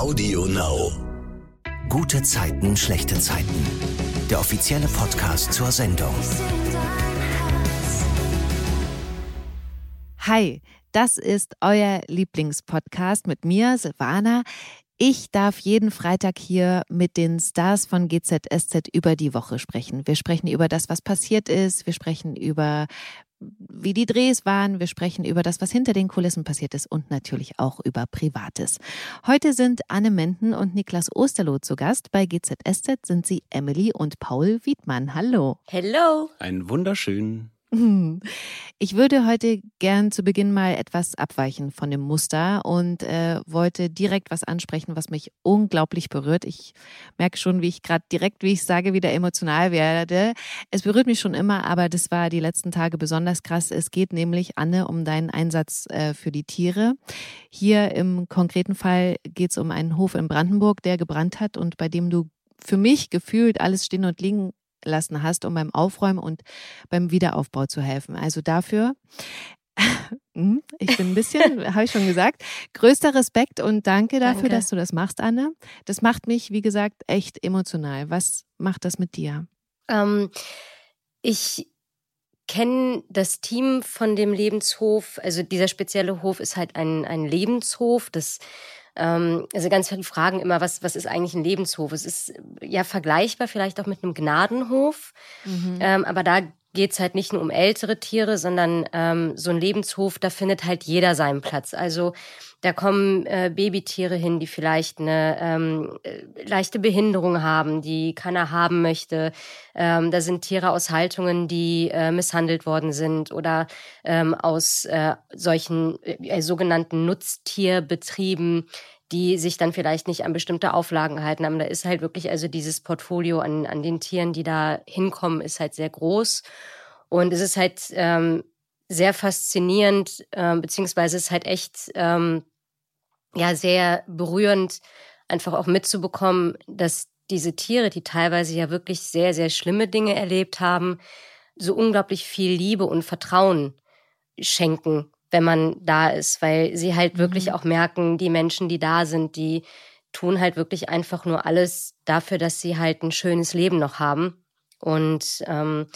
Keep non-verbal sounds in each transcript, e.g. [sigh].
Audio Now. Gute Zeiten, schlechte Zeiten. Der offizielle Podcast zur Sendung. Hi, das ist euer Lieblingspodcast mit mir, Silvana. Ich darf jeden Freitag hier mit den Stars von GZSZ über die Woche sprechen. Wir sprechen über das, was passiert ist. Wir sprechen über wie die Drehs waren. Wir sprechen über das, was hinter den Kulissen passiert ist und natürlich auch über Privates. Heute sind Anne Menden und Niklas Osterloh zu Gast. Bei GZSZ sind sie Emily und Paul Wiedmann. Hallo. Hello. Einen wunderschönen [laughs] Ich würde heute gern zu Beginn mal etwas abweichen von dem Muster und äh, wollte direkt was ansprechen, was mich unglaublich berührt. Ich merke schon, wie ich gerade direkt, wie ich sage, wieder emotional werde. Es berührt mich schon immer, aber das war die letzten Tage besonders krass. Es geht nämlich, Anne, um deinen Einsatz äh, für die Tiere. Hier im konkreten Fall geht es um einen Hof in Brandenburg, der gebrannt hat und bei dem du für mich gefühlt alles stehen und liegen lassen hast, um beim Aufräumen und beim Wiederaufbau zu helfen. Also dafür, [laughs] hm, ich bin ein bisschen, [laughs] habe ich schon gesagt, größter Respekt und danke dafür, danke. dass du das machst, Anne. Das macht mich, wie gesagt, echt emotional. Was macht das mit dir? Ähm, ich kenne das Team von dem Lebenshof. Also dieser spezielle Hof ist halt ein, ein Lebenshof. Das ähm, also ganz viele Fragen immer, was, was ist eigentlich ein Lebenshof? Es ist ja vergleichbar vielleicht auch mit einem Gnadenhof, mhm. ähm, aber da geht's halt nicht nur um ältere Tiere, sondern ähm, so ein Lebenshof, da findet halt jeder seinen Platz. Also da kommen äh, Babytiere hin, die vielleicht eine ähm, äh, leichte Behinderung haben, die keiner haben möchte. Ähm, da sind Tiere aus Haltungen, die äh, misshandelt worden sind oder ähm, aus äh, solchen äh, sogenannten Nutztierbetrieben, die sich dann vielleicht nicht an bestimmte Auflagen halten haben. Da ist halt wirklich also dieses Portfolio an, an den Tieren, die da hinkommen, ist halt sehr groß. Und es ist halt ähm, sehr faszinierend, äh, beziehungsweise es ist halt echt ähm, ja sehr berührend, einfach auch mitzubekommen, dass diese Tiere, die teilweise ja wirklich sehr, sehr schlimme Dinge erlebt haben, so unglaublich viel Liebe und Vertrauen schenken wenn man da ist, weil sie halt wirklich mhm. auch merken, die Menschen, die da sind, die tun halt wirklich einfach nur alles dafür, dass sie halt ein schönes Leben noch haben. Und ähm,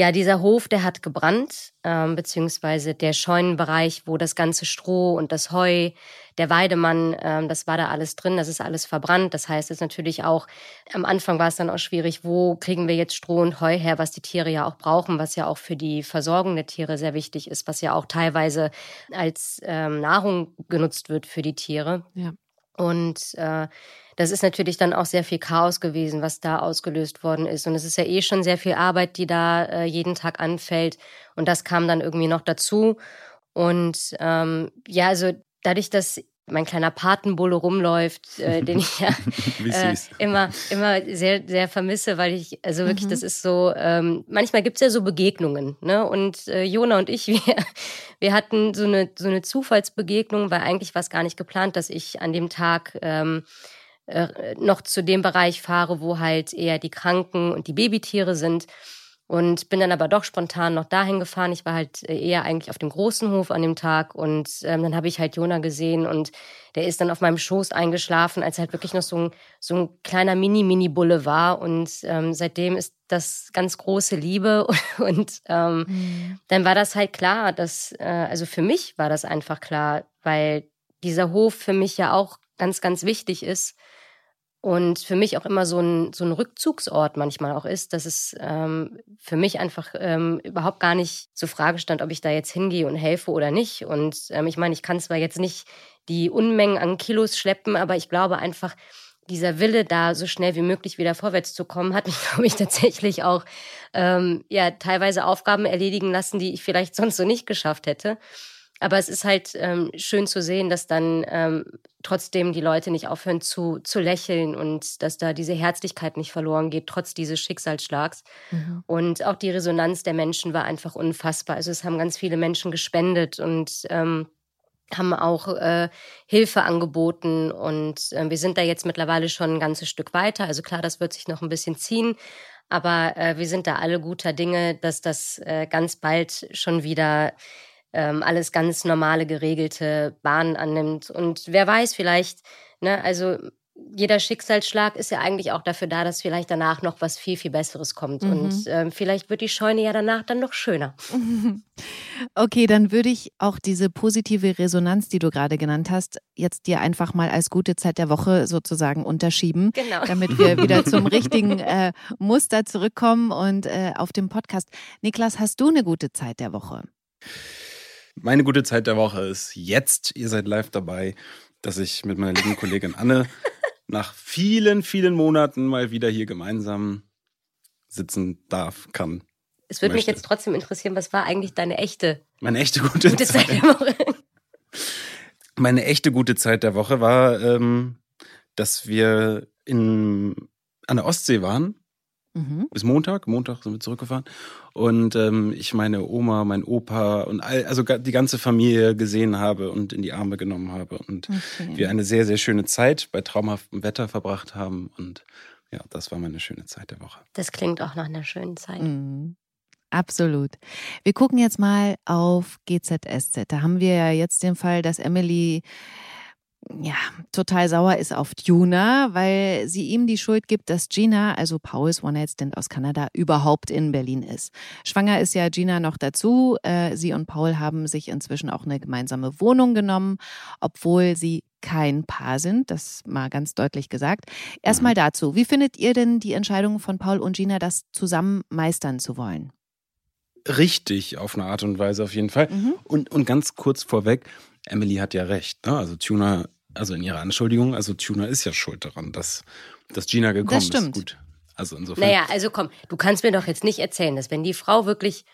ja, dieser Hof, der hat gebrannt, ähm, beziehungsweise der Scheunenbereich, wo das ganze Stroh und das Heu, der Weidemann, ähm, das war da alles drin, das ist alles verbrannt. Das heißt, es ist natürlich auch, am Anfang war es dann auch schwierig, wo kriegen wir jetzt Stroh und Heu her, was die Tiere ja auch brauchen, was ja auch für die Versorgung der Tiere sehr wichtig ist, was ja auch teilweise als ähm, Nahrung genutzt wird für die Tiere. Ja. Und äh, das ist natürlich dann auch sehr viel Chaos gewesen, was da ausgelöst worden ist. Und es ist ja eh schon sehr viel Arbeit, die da äh, jeden Tag anfällt. Und das kam dann irgendwie noch dazu. Und ähm, ja, also dadurch, dass mein kleiner Patenbulle rumläuft, äh, [laughs] den ich ja äh, immer, immer sehr, sehr vermisse, weil ich, also wirklich, mhm. das ist so, ähm, manchmal gibt's ja so Begegnungen, ne? Und äh, Jona und ich, [laughs] wir, wir hatten so eine, so eine Zufallsbegegnung, weil eigentlich war es gar nicht geplant, dass ich an dem Tag ähm, äh, noch zu dem Bereich fahre, wo halt eher die Kranken und die Babytiere sind. Und bin dann aber doch spontan noch dahin gefahren. Ich war halt äh, eher eigentlich auf dem großen Hof an dem Tag. Und ähm, dann habe ich halt Jona gesehen und der ist dann auf meinem Schoß eingeschlafen, als er halt wirklich noch so ein, so ein kleiner Mini-Mini-Bulle war. Und ähm, seitdem ist das ganz große Liebe. [laughs] Und ähm, mhm. dann war das halt klar, dass, äh, also für mich war das einfach klar, weil dieser Hof für mich ja auch ganz, ganz wichtig ist und für mich auch immer so ein, so ein Rückzugsort manchmal auch ist, dass es ähm, für mich einfach ähm, überhaupt gar nicht zur Frage stand, ob ich da jetzt hingehe und helfe oder nicht. Und ähm, ich meine, ich kann zwar jetzt nicht die Unmengen an Kilos schleppen, aber ich glaube einfach, dieser Wille, da so schnell wie möglich wieder vorwärts zu kommen, hat mich, [laughs] glaube ich, tatsächlich auch ähm, ja teilweise Aufgaben erledigen lassen, die ich vielleicht sonst so nicht geschafft hätte. Aber es ist halt ähm, schön zu sehen, dass dann ähm, trotzdem die Leute nicht aufhören zu, zu lächeln und dass da diese Herzlichkeit nicht verloren geht, trotz dieses Schicksalsschlags. Mhm. Und auch die Resonanz der Menschen war einfach unfassbar. Also es haben ganz viele Menschen gespendet und ähm, haben auch äh, Hilfe angeboten und äh, wir sind da jetzt mittlerweile schon ein ganzes Stück weiter. Also klar, das wird sich noch ein bisschen ziehen, aber äh, wir sind da alle guter Dinge, dass das äh, ganz bald schon wieder ähm, alles ganz normale, geregelte Bahnen annimmt. Und wer weiß, vielleicht, ne, also jeder Schicksalsschlag ist ja eigentlich auch dafür da, dass vielleicht danach noch was viel, viel Besseres kommt. Mhm. Und ähm, vielleicht wird die Scheune ja danach dann noch schöner. [laughs] Okay, dann würde ich auch diese positive Resonanz, die du gerade genannt hast, jetzt dir einfach mal als gute Zeit der Woche sozusagen unterschieben, genau. damit wir wieder [laughs] zum richtigen äh, Muster zurückkommen und äh, auf dem Podcast. Niklas, hast du eine gute Zeit der Woche? Meine gute Zeit der Woche ist jetzt. Ihr seid live dabei, dass ich mit meiner lieben Kollegin Anne [laughs] nach vielen, vielen Monaten mal wieder hier gemeinsam sitzen darf, kann. Es würde mich jetzt trotzdem interessieren, was war eigentlich deine echte, Meine echte gute, gute Zeit. Zeit der Woche? [laughs] Meine echte gute Zeit der Woche war, ähm, dass wir in, an der Ostsee waren. Mhm. Bis Montag. Montag sind wir zurückgefahren. Und ähm, ich meine Oma, mein Opa und all, also die ganze Familie gesehen habe und in die Arme genommen habe. Und Okay. wir eine sehr, sehr schöne Zeit bei traumhaftem Wetter verbracht haben. Und ja, das war meine schöne Zeit der Woche. Das klingt auch nach einer schönen Zeit. Mhm. Absolut. Wir gucken jetzt mal auf GZSZ. Da haben wir ja jetzt den Fall, dass Emily ja, total sauer ist auf Tuna, weil sie ihm die Schuld gibt, dass Gina, also Pauls One-Night-Stand aus Kanada, überhaupt in Berlin ist. Schwanger ist ja Gina noch dazu. Äh, Sie und Paul haben sich inzwischen auch eine gemeinsame Wohnung genommen, obwohl sie kein Paar sind. Das mal ganz deutlich gesagt. Erstmal dazu. Wie findet ihr denn die Entscheidung von Paul und Gina, das zusammen meistern zu wollen? Richtig, auf eine Art und Weise auf jeden Fall. Mhm. Und, und ganz kurz vorweg, Emily hat ja recht. Ne? Also Tuna, also in ihrer Anschuldigung, also Tuna ist ja schuld daran, dass, dass Gina gekommen Das stimmt. ist. Gut. Also insofern. Naja, also komm, du kannst mir doch jetzt nicht erzählen, dass wenn die Frau wirklich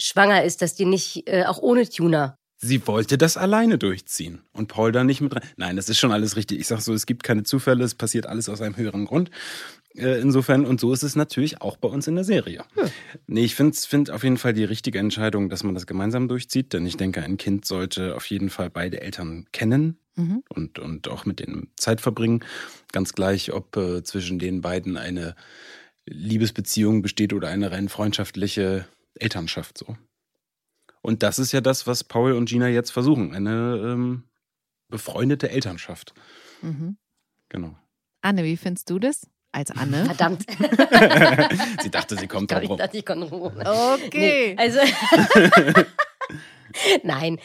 schwanger ist, dass die nicht äh, auch ohne Tuner. Sie wollte das alleine durchziehen und Paul da nicht mit rein. Nein, das ist schon alles richtig. Ich sag so, es gibt keine Zufälle, es passiert alles aus einem höheren Grund. Äh, insofern, und so ist es natürlich auch bei uns in der Serie. Nee, ich finde find auf jeden Fall die richtige Entscheidung, dass man das gemeinsam durchzieht, denn ich denke, ein Kind sollte auf jeden Fall beide Eltern kennen Mhm. und, und auch mit denen Zeit verbringen. Ganz gleich, ob äh, zwischen den beiden eine Liebesbeziehung besteht oder eine rein freundschaftliche Elternschaft so. Und das ist ja das, was Paul und Gina jetzt versuchen. Eine ähm, befreundete Elternschaft. Mhm. Genau. Anne, wie findest du das? Als Anne? Verdammt. [laughs] sie dachte, sie kommt Ich drauf. dachte, ich kann ruhen. Okay. Nee, also [laughs] Nein,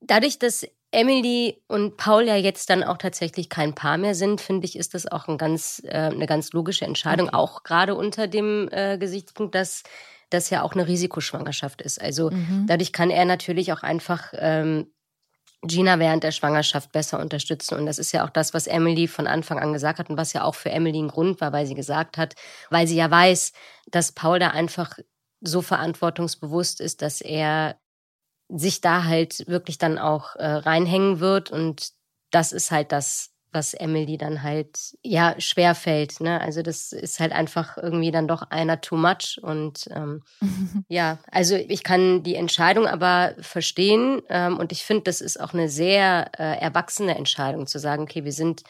dadurch, dass Emily und Paul ja jetzt dann auch tatsächlich kein Paar mehr sind, finde ich, ist das auch ein ganz, äh, eine ganz logische Entscheidung, auch gerade unter dem äh, Gesichtspunkt, dass das ja auch eine Risikoschwangerschaft ist. Also Mhm. dadurch kann er natürlich auch einfach ähm, Gina während der Schwangerschaft besser unterstützen. Und das ist ja auch das, was Emily von Anfang an gesagt hat und was ja auch für Emily ein Grund war, weil sie gesagt hat, weil sie ja weiß, dass Paul da einfach so verantwortungsbewusst ist, dass er sich da halt wirklich dann auch äh, reinhängen wird. Und das ist halt das, was Emily dann halt ja schwer fällt. Ne? Also das ist halt einfach irgendwie dann doch einer too much. Und ähm, [laughs] ja, also ich kann die Entscheidung aber verstehen ähm, und ich finde, das ist auch eine sehr äh, erwachsene Entscheidung zu sagen, okay, wir sind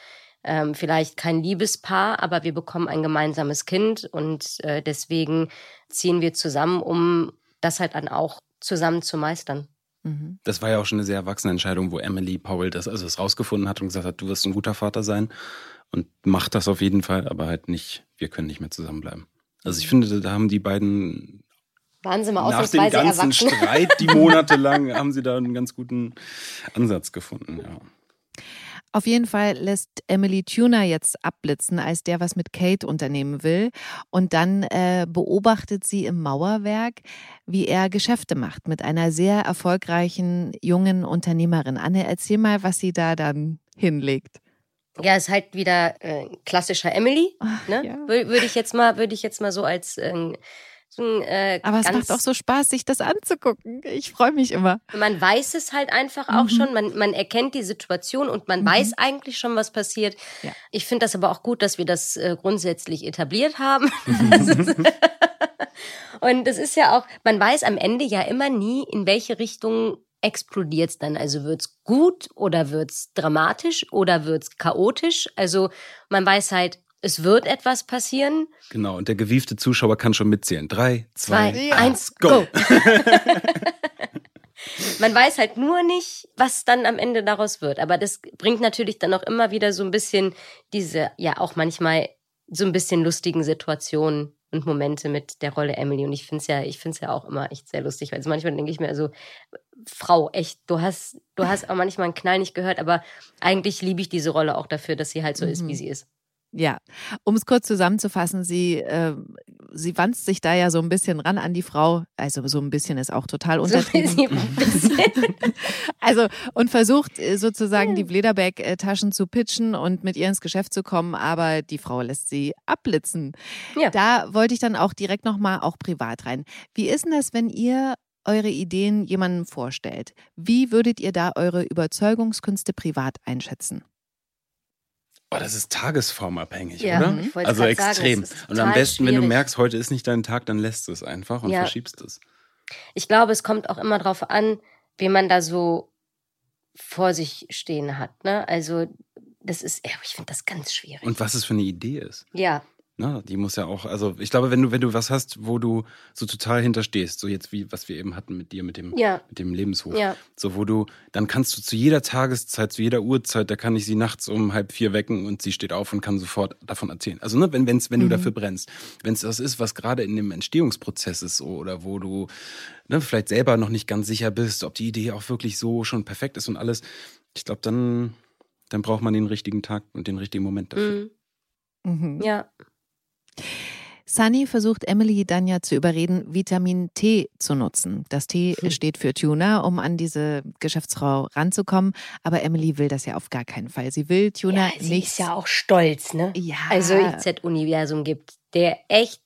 ähm, vielleicht kein Liebespaar, aber wir bekommen ein gemeinsames Kind und äh, deswegen ziehen wir zusammen, um das halt dann auch zusammen zu meistern. Mhm. Das war ja auch schon eine sehr erwachsene Entscheidung, wo Emily Paul das also es rausgefunden hat und gesagt hat, du wirst ein guter Vater sein und mach das auf jeden Fall, aber halt nicht, wir können nicht mehr zusammenbleiben. Also ich finde, da haben die beiden Waren sie mal nach dem ganzen erwachsen? Streit, die monatelang, haben sie da einen ganz guten Ansatz gefunden. Ja. Auf jeden Fall lässt Emily Tuner jetzt abblitzen, als der was mit Kate unternehmen will. Und dann äh, beobachtet sie im Mauerwerk, wie er Geschäfte macht mit einer sehr erfolgreichen jungen Unternehmerin. Anne, erzähl mal, was sie da dann hinlegt. Ja, ist halt wieder äh, klassischer Emily, Ach, ne? ja. Wür- Würde ich jetzt mal, würde ich jetzt mal so als äh, ein, äh, Aber es macht auch so Spaß, sich das anzugucken. Ich freue mich immer. Man weiß es halt einfach auch Mhm. schon, man, man erkennt die Situation und man Mhm. weiß eigentlich schon, was passiert. Ja. Ich finde das aber auch gut, dass wir das äh, grundsätzlich etabliert haben. [laughs] [laughs] und das ist ja auch, man weiß am Ende ja immer nie, in welche Richtung explodiert es dann. Also wird's gut oder wird's dramatisch oder wird's chaotisch? Also man weiß halt, es wird etwas passieren. Genau, und der gewiefte Zuschauer kann schon mitzählen. Drei, zwei, Zwei, eins, go. go. [laughs] Man weiß halt nur nicht, was dann am Ende daraus wird. Aber das bringt natürlich dann auch immer wieder so ein bisschen diese, ja, auch manchmal so ein bisschen lustigen Situationen und Momente mit der Rolle Emily. Und ich finde es ja, ich finde es ja auch immer echt sehr lustig, weil manchmal denke ich mir so, Frau, echt, du hast, du hast auch manchmal einen Knall nicht gehört, aber eigentlich liebe ich diese Rolle auch dafür, dass sie halt so mhm. ist, wie mhm. sie ist. Ja, um es kurz zusammenzufassen, sie, äh, sie wanzt sich da ja so ein bisschen ran an die Frau. Also so ein bisschen ist auch total untertrieben. So [laughs] also und versucht äh, sozusagen die Blederbeck-Taschen zu pitchen und mit ihr ins Geschäft zu kommen, aber die Frau lässt sie abblitzen. Ja. Da wollte ich dann auch direkt nochmal auch privat rein. Wie ist denn das, wenn ihr eure Ideen jemandem vorstellt? Wie würdet ihr da eure Überzeugungskünste privat einschätzen? Oh, das ist tagesformabhängig, ja, oder? Also extrem. Sagen, und am besten, schwierig. wenn du merkst, heute ist nicht dein Tag, dann lässt du es einfach und ja. verschiebst es. Ich glaube, es kommt auch immer darauf an, wie man da so vor sich stehen hat. Ne? Also, das ist, ich finde das ganz schwierig. Und was es für eine Idee ist. Ja. Na, die muss ja auch, also ich glaube, wenn du, wenn du was hast, wo du so total hinterstehst, so jetzt wie, was wir eben hatten mit dir, mit dem, ja. mit dem Lebenshof, ja. so wo du, dann kannst du zu jeder Tageszeit, zu jeder Uhrzeit, da kann ich sie nachts um halb vier wecken und sie steht auf und kann sofort davon erzählen. Also, ne, wenn, wenn's, wenn mhm. du dafür brennst, wenn es das ist, was gerade in dem Entstehungsprozess ist, so, oder wo du, ne, vielleicht selber noch nicht ganz sicher bist, ob die Idee auch wirklich so schon perfekt ist und alles, ich glaube, dann, dann braucht man den richtigen Tag und den richtigen Moment dafür. Mhm. Mhm. Ja. Sunny versucht Emily dann ja zu überreden, Vitamin T zu nutzen. Das T hm. steht für Tuna, um an diese Geschäftsfrau ranzukommen. Aber Emily will das ja auf gar keinen Fall. Sie will Tuna ja, sie nicht. ist ja auch stolz, ne? Ja. Also IZ-Universum gibt, der echt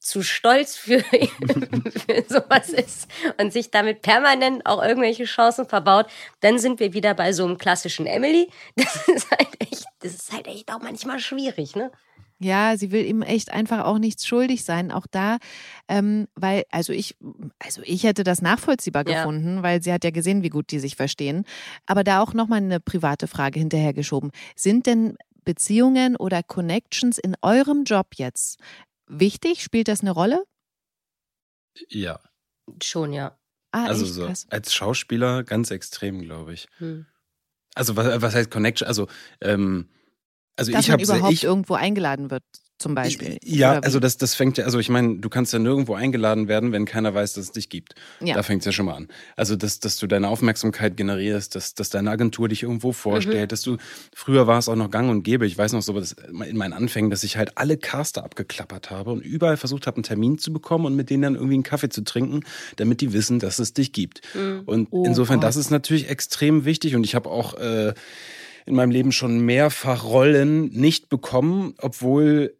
zu stolz für, [laughs] für sowas ist und sich damit permanent auch irgendwelche Chancen verbaut, dann sind wir wieder bei so einem klassischen Emily. Das ist halt echt, das ist halt echt auch manchmal schwierig, ne? Ja, sie will ihm echt einfach auch nichts schuldig sein. Auch da, ähm, weil, also ich, also ich hätte das nachvollziehbar ja. gefunden, weil sie hat ja gesehen, wie gut die sich verstehen. Aber da auch nochmal eine private Frage hinterhergeschoben. Sind denn Beziehungen oder Connections in eurem Job jetzt wichtig? Spielt das eine Rolle? Ja. Schon, ja. Ah, also echt? so Krass. als Schauspieler ganz extrem, glaube ich. Hm. Also was, was heißt Connection? Also ähm, also dass ich man überhaupt ich, irgendwo eingeladen wird zum Beispiel. Ja, also das, das fängt ja, also ich meine, du kannst ja nirgendwo eingeladen werden, wenn keiner weiß, dass es dich gibt. Ja. Da fängt es ja schon mal an. Also, dass, dass du deine Aufmerksamkeit generierst, dass, dass deine Agentur dich irgendwo vorstellt, mhm. dass du, früher war es auch noch gang und gäbe, ich weiß noch so, dass in meinen Anfängen, dass ich halt alle Caster abgeklappert habe und überall versucht habe, einen Termin zu bekommen und mit denen dann irgendwie einen Kaffee zu trinken, damit die wissen, dass es dich gibt. Mhm. Und oh, insofern, Gott. das ist natürlich extrem wichtig und ich habe auch, äh, in meinem Leben schon mehrfach Rollen nicht bekommen, obwohl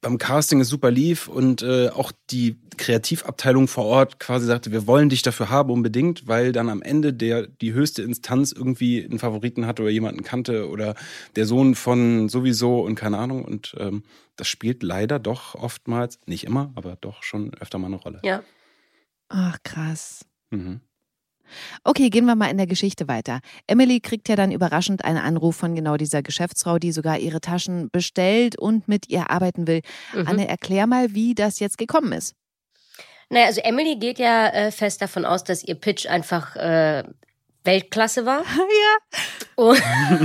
beim Casting es super lief und äh, auch die Kreativabteilung vor Ort quasi sagte, wir wollen dich dafür haben unbedingt, weil dann am Ende der die höchste Instanz irgendwie einen Favoriten hatte oder jemanden kannte oder der Sohn von sowieso und keine Ahnung und ähm, das spielt leider doch oftmals, nicht immer, aber doch schon öfter mal eine Rolle. Ja. Ach krass. Mhm. Okay, gehen wir mal in der Geschichte weiter. Emily kriegt ja dann überraschend einen Anruf von genau dieser Geschäftsfrau, die sogar ihre Taschen bestellt und mit ihr arbeiten will. Mhm. Anne, erklär mal, wie das jetzt gekommen ist. Naja, also Emily geht ja äh, fest davon aus, dass ihr Pitch einfach äh, Weltklasse war. [laughs] ja.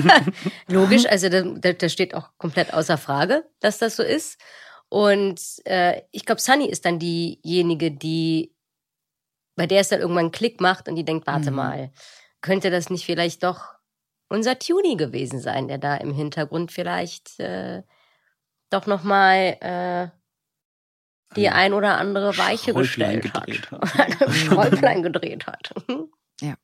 [laughs] Logisch, also das steht auch komplett außer Frage, dass das so ist. Und äh, ich glaube, Sunny ist dann diejenige, die bei der es dann irgendwann einen Klick macht und die denkt, warte mhm. mal, könnte das nicht vielleicht doch unser Tuni gewesen sein, der da im Hintergrund vielleicht äh, doch nochmal äh, die ein oder andere Weiche gestellt hat. hat. [laughs] Schräublein gedreht hat. ja.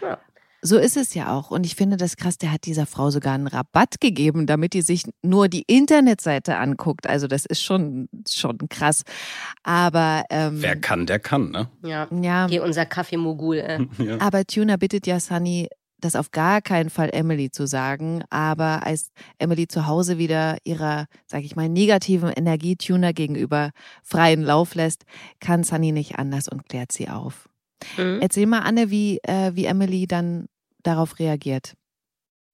ja. So ist es ja auch. Und ich finde das krass, der hat dieser Frau sogar einen Rabatt gegeben, damit die sich nur die Internetseite anguckt. Also das ist schon, schon krass. Aber ähm, wer kann, der kann, ne? Ja. ja. Geh unser Kaffeemogul. Äh. [laughs] ja. Aber Tuna bittet ja Sunny, das auf gar keinen Fall Emily zu sagen. Aber als Emily zu Hause wieder ihrer, sag ich mal, negativen Energie Tuna gegenüber freien Lauf lässt, kann Sunny nicht anders und klärt sie auf. Mhm. Erzähl mal, Anne, wie, äh, wie Emily dann darauf reagiert?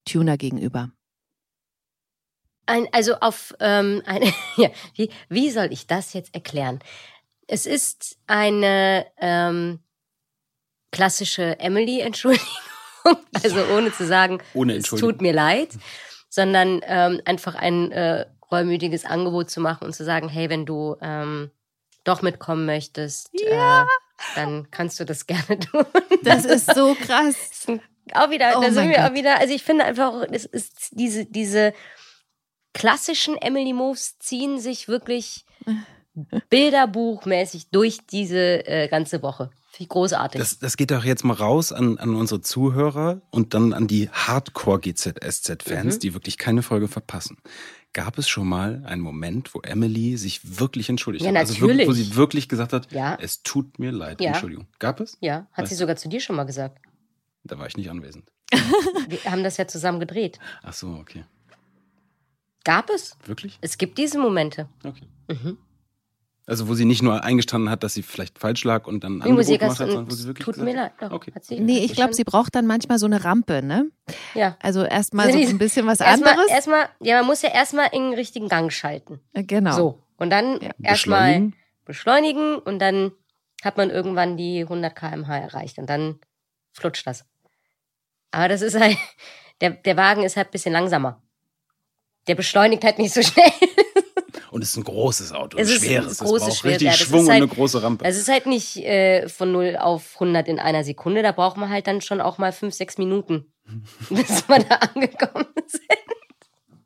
Tuner gegenüber. Ein, also auf ähm, eine, [laughs] ja, wie, wie soll ich das jetzt erklären? Es ist eine ähm, klassische Emily-Entschuldigung, [laughs] also ohne zu sagen, Ohne es tut mir leid, sondern ähm, einfach ein äh, reumütiges Angebot zu machen und zu sagen, hey, wenn du ähm, doch mitkommen möchtest, Ja. äh, dann kannst du das [laughs] gerne tun. Das ist so krass. Auch wieder, Oh da sind wir Gott. auch wieder, also ich finde einfach, es ist diese, diese klassischen Emily-Moves ziehen sich wirklich [laughs] bilderbuchmäßig durch diese äh, ganze Woche. Finde ich großartig. Das, das geht doch jetzt mal raus an, an unsere Zuhörer und dann an die Hardcore-GZSZ-Fans, Mhm. die wirklich keine Folge verpassen. Gab es schon mal einen Moment, wo Emily sich wirklich entschuldigt Ja, hat? Also wirklich, wo natürlich. sie wirklich gesagt hat, Ja. es tut mir leid, Ja. Entschuldigung. Gab es? ja, hat sie Was? sogar zu dir schon mal gesagt. Da war ich nicht anwesend. Wir haben das ja zusammen gedreht. Ach so, okay. Gab es? Wirklich? Es gibt diese Momente. Okay. Mhm. Also wo sie nicht nur eingestanden hat, dass sie vielleicht falsch lag und dann Musik Angebot gemacht hat, sondern wo sie wirklich tut gesagt mir leid. Doch, Okay. hat sie, Nee, ich glaube, sie braucht dann manchmal so eine Rampe, ne? Ja. Also erstmal so ein bisschen was Erstmal, anderes. erstmal, ja, man muss ja erstmal in den richtigen Gang schalten. Äh, genau. So. Und dann Ja. erstmal Beschleunigen. beschleunigen und dann hat man irgendwann die 100 km/h erreicht und dann flutscht das. Aber das ist halt, [laughs] der, der Wagen ist halt ein bisschen langsamer. Der beschleunigt halt nicht so [laughs] schnell. Und es ist ein großes Auto, Es ein ist ein schweres. großes, es braucht schweres, richtig ja, Schwung ist und halt- eine große Rampe. Es ist halt nicht äh, von 0 auf 100 in einer Sekunde. Da braucht man halt dann schon auch mal 5, 6 Minuten, [laughs] bis man da angekommen ist.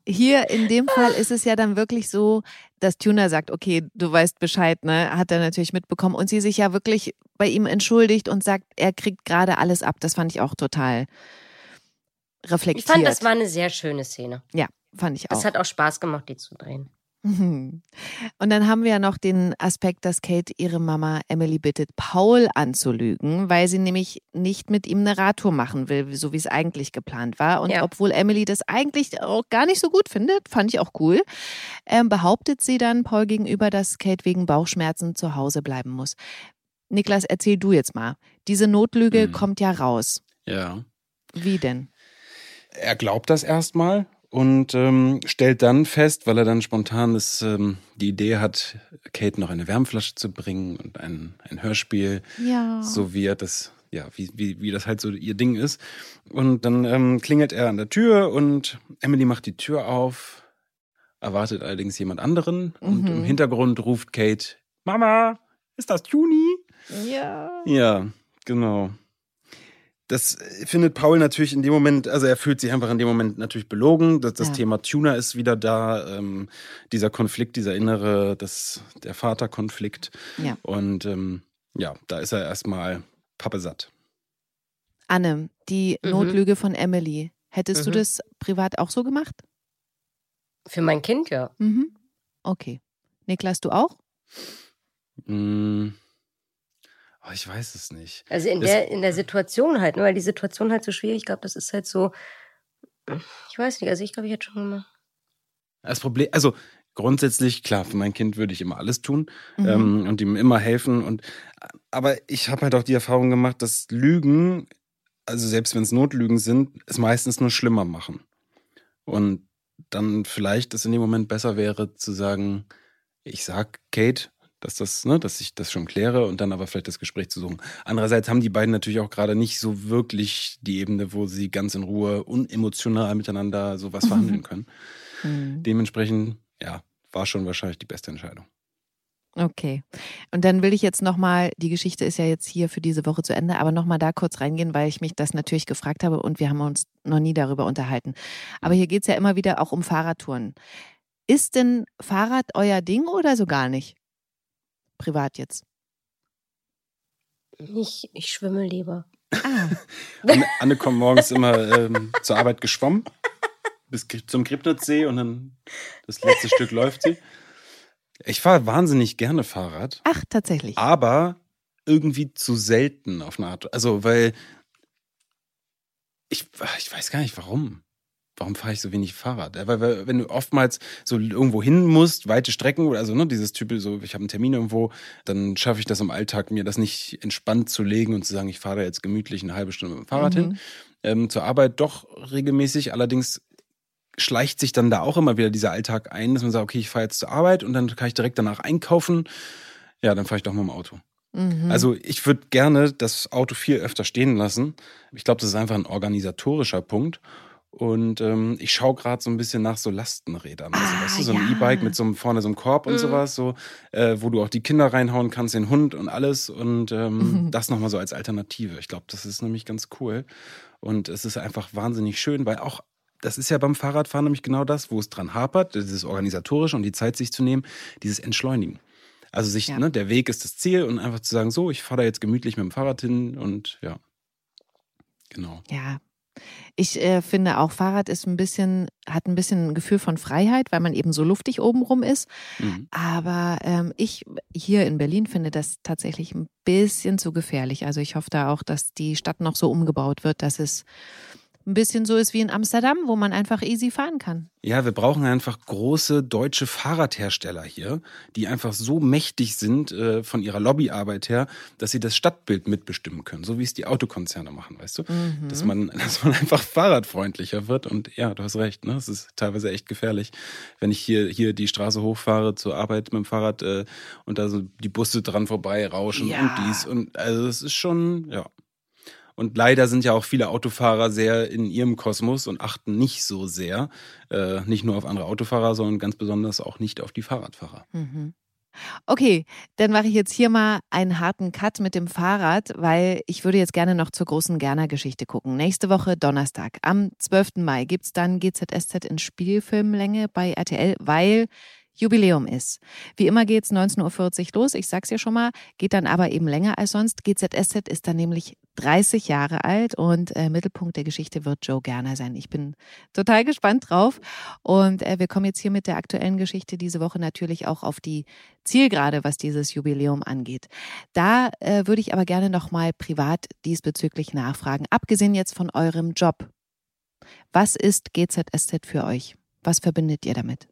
Hier in dem Fall ist es ja dann wirklich so, dass Tuna sagt, okay, du weißt Bescheid, ne? Hat er natürlich mitbekommen und sie sich ja wirklich bei ihm entschuldigt und sagt, er kriegt gerade alles ab. Das fand ich auch total reflektiert. Ich fand, das war eine sehr schöne Szene. ja, fand ich auch. Es hat auch Spaß gemacht, die zu drehen. [laughs] Und dann haben wir ja noch den Aspekt, dass Kate ihre Mama Emily bittet, Paul anzulügen, weil sie nämlich nicht mit ihm eine Radtour machen will, so wie es eigentlich geplant war. Und Ja. obwohl Emily das eigentlich auch gar nicht so gut findet, fand ich auch cool, ähm, behauptet sie dann Paul gegenüber, dass Kate wegen Bauchschmerzen zu Hause bleiben muss. Niklas, erzähl du jetzt mal. Diese Notlüge Mhm. kommt ja raus. ja. Wie denn? er glaubt das erstmal und ähm, stellt dann fest, weil er dann spontan das, ähm, die Idee hat, Kate noch eine Wärmflasche zu bringen und ein, ein Hörspiel, Ja. so wie er das, ja, wie, wie, wie das halt so ihr Ding ist. Und dann ähm, klingelt er an der Tür und Emily macht die Tür auf, erwartet allerdings jemand anderen und Mhm. im Hintergrund ruft Kate, Mama, ist das Juni? Ja. Ja, genau. Das äh, findet Paul natürlich in dem Moment, also er fühlt sich einfach in dem Moment natürlich belogen. Das, das Ja. Thema Tuna ist wieder da, ähm, dieser Konflikt, dieser innere, das, der Vaterkonflikt. Ja. Und ähm, ja, da ist er erstmal pappesatt. Anne, die Mhm. Notlüge von Emily. Hättest du Mhm. das privat auch so gemacht? Für mein Kind, ja. Mhm. Okay. Niklas, du auch? Hm. Oh, ich weiß es nicht. Also in Das- der, in der Situation halt, ne, weil die Situation halt so schwierig, ich glaube, das ist halt so, ich weiß nicht, also ich glaube, ich hätte schon gemacht. Das Problem, also grundsätzlich, klar, für mein Kind würde ich immer alles tun. Mhm. ähm, und ihm immer helfen. Und aber ich habe halt auch die Erfahrung gemacht, dass Lügen, also selbst wenn es Notlügen sind, es meistens nur schlimmer machen. Und dann vielleicht es in dem Moment besser wäre zu sagen, ich sag Kate, dass das, ne, dass ich das schon kläre und dann aber vielleicht das Gespräch zu suchen. Andererseits haben die beiden natürlich auch gerade nicht so wirklich die Ebene, wo sie ganz in Ruhe unemotional miteinander sowas verhandeln können. Mhm. Dementsprechend, ja, war schon wahrscheinlich die beste Entscheidung. Okay. Und dann will ich jetzt nochmal, die Geschichte ist ja jetzt hier für diese Woche zu Ende, aber nochmal da kurz reingehen, weil ich mich das natürlich gefragt habe und wir haben uns noch nie darüber unterhalten. Aber hier geht es ja immer wieder auch um Fahrradtouren. Ist denn Fahrrad euer Ding oder so gar nicht? Privat jetzt. Ich, ich schwimme lieber. Ah, [laughs] Anne, Anne kommt morgens immer ähm, zur Arbeit geschwommen bis zum Kribnitzsee und dann das letzte Stück läuft sie. Ich fahre wahnsinnig gerne Fahrrad, ach, tatsächlich. aber irgendwie zu selten auf eine Art. Also, weil ich, ich weiß gar nicht warum. Warum fahre ich so wenig Fahrrad? Weil, weil wenn du oftmals so irgendwo hin musst, weite Strecken oder also ne, dieses Typ so, ich habe einen Termin irgendwo, dann schaffe ich das im Alltag, mir das nicht entspannt zu legen und zu sagen, ich fahre da jetzt gemütlich eine halbe Stunde mit dem Fahrrad Mhm. hin. Ähm, zur Arbeit doch regelmäßig, allerdings schleicht sich dann da auch immer wieder dieser Alltag ein, dass man sagt, okay, ich fahre jetzt zur Arbeit und dann kann ich direkt danach einkaufen. Ja, dann fahre ich doch mal im Auto. Mhm. Also ich würde gerne das Auto viel öfter stehen lassen. Ich glaube, das ist einfach ein organisatorischer Punkt. Und ähm, ich schaue gerade so ein bisschen nach so Lastenrädern. Also, Ah, weißt du, so ein ja. E-Bike mit so einem, vorne so einem Korb und Mhm. sowas, so, äh, wo du auch die Kinder reinhauen kannst, den Hund und alles. Und ähm, [laughs] das nochmal so als Alternative. Ich glaube, das ist nämlich ganz cool. Und es ist einfach wahnsinnig schön, weil auch, das ist ja beim Fahrradfahren nämlich genau das, wo es dran hapert, dieses organisatorische und die Zeit sich zu nehmen, dieses Entschleunigen. Also sich, Ja. ne, der Weg ist das Ziel und einfach zu sagen, so, ich fahre da jetzt gemütlich mit dem Fahrrad hin und ja. Genau. Ja. Ich äh, finde auch Fahrrad ist ein bisschen, hat ein bisschen ein Gefühl von Freiheit, weil man eben so luftig obenrum ist. Mhm. Aber ähm, ich hier in Berlin finde das tatsächlich ein bisschen zu gefährlich. Also ich hoffe da auch, dass die Stadt noch so umgebaut wird, dass es ein bisschen so ist wie in Amsterdam, wo man einfach easy fahren kann. Ja, wir brauchen einfach große deutsche Fahrradhersteller hier, die einfach so mächtig sind äh, von ihrer Lobbyarbeit her, dass sie das Stadtbild mitbestimmen können, so wie es die Autokonzerne machen, weißt du? Mhm. Dass man, [laughs] dass man einfach fahrradfreundlicher wird und ja, du hast recht, ne? Es ist teilweise echt gefährlich, wenn ich hier, hier die Straße hochfahre zur Arbeit mit dem Fahrrad äh, und da so die Busse dran vorbei rauschen Ja. und dies und also es ist schon, ja. Und leider sind ja auch viele Autofahrer sehr in ihrem Kosmos und achten nicht so sehr, äh, nicht nur auf andere Autofahrer, sondern ganz besonders auch nicht auf die Fahrradfahrer. Mhm. Okay, dann mache ich jetzt hier mal einen harten Cut mit dem Fahrrad, weil ich würde jetzt gerne noch zur großen Gerner-Geschichte gucken. Nächste Woche Donnerstag, am 12. Mai, gibt's dann GZSZ in Spielfilmlänge bei RTL, weil Jubiläum ist. Wie immer geht's 19.40 Uhr los, ich sag's ja schon mal, geht dann aber eben länger als sonst. GZSZ ist dann nämlich 30 Jahre alt und äh, Mittelpunkt der Geschichte wird Joe Gerner sein. Ich bin total gespannt drauf. Und äh, wir kommen jetzt hier mit der aktuellen Geschichte diese Woche natürlich auch auf die Zielgerade, was dieses Jubiläum angeht. Da äh, würde ich aber gerne nochmal privat diesbezüglich nachfragen. Abgesehen jetzt von eurem Job. Was ist GZSZ für euch? Was verbindet ihr damit?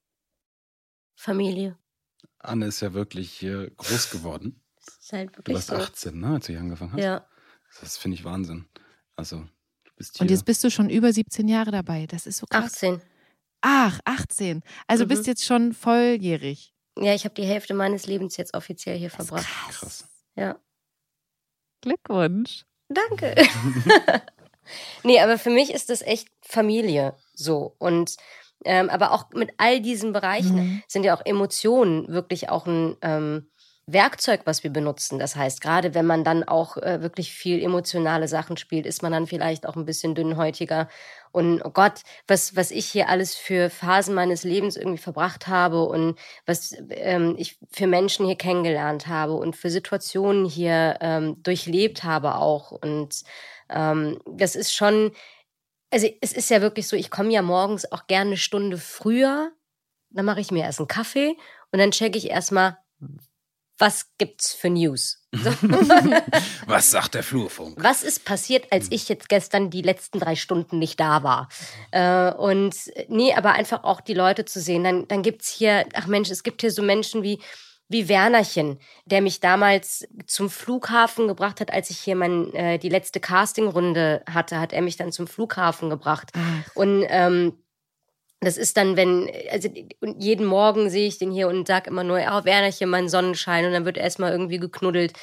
Familie. Anne ist ja wirklich groß geworden. Das ist halt Du wirklich warst so. 18, ne, als du hier angefangen hast. Ja. Das finde ich Wahnsinn. Also, du bist hier. Und jetzt bist du schon über 17 Jahre dabei. Das ist so krass. 18. Ach, 18. Also Mhm. bist jetzt schon volljährig. Ja, ich habe die Hälfte meines Lebens jetzt offiziell hier Das verbracht. krass. Krass. Ja. Glückwunsch. Danke. [laughs] [laughs] nee, aber für mich ist das echt Familie so. Und ähm, aber auch mit all diesen Bereichen Mhm. sind ja auch Emotionen wirklich auch ein ähm, Werkzeug, was wir benutzen. Das heißt, gerade wenn man dann auch äh, wirklich viel emotionale Sachen spielt, ist man dann vielleicht auch ein bisschen dünnhäutiger. Und oh Gott, was, was ich hier alles für Phasen meines Lebens irgendwie verbracht habe und was ähm, ich für Menschen hier kennengelernt habe und für Situationen hier ähm, durchlebt habe auch. Und ähm, das ist schon, also es ist ja wirklich so, ich komme ja morgens auch gerne eine Stunde früher, dann mache ich mir erst einen Kaffee und dann checke ich erstmal, was gibt's für News? So. [laughs] Was sagt der Flurfunk? Was ist passiert, als ich jetzt gestern die letzten drei Stunden nicht da war? Äh, und nee, aber einfach auch die Leute zu sehen. Dann, dann gibt's hier, ach Mensch, es gibt hier so Menschen wie, wie Wernerchen, der mich damals zum Flughafen gebracht hat, als ich hier mein, äh, die letzte Castingrunde hatte, hat er mich dann zum Flughafen gebracht. Ach, Und ähm, das ist dann, wenn, also und jeden Morgen sehe ich den hier und sag immer nur, ja, Wernerchen, mein Sonnenschein, und dann wird erstmal irgendwie geknuddelt.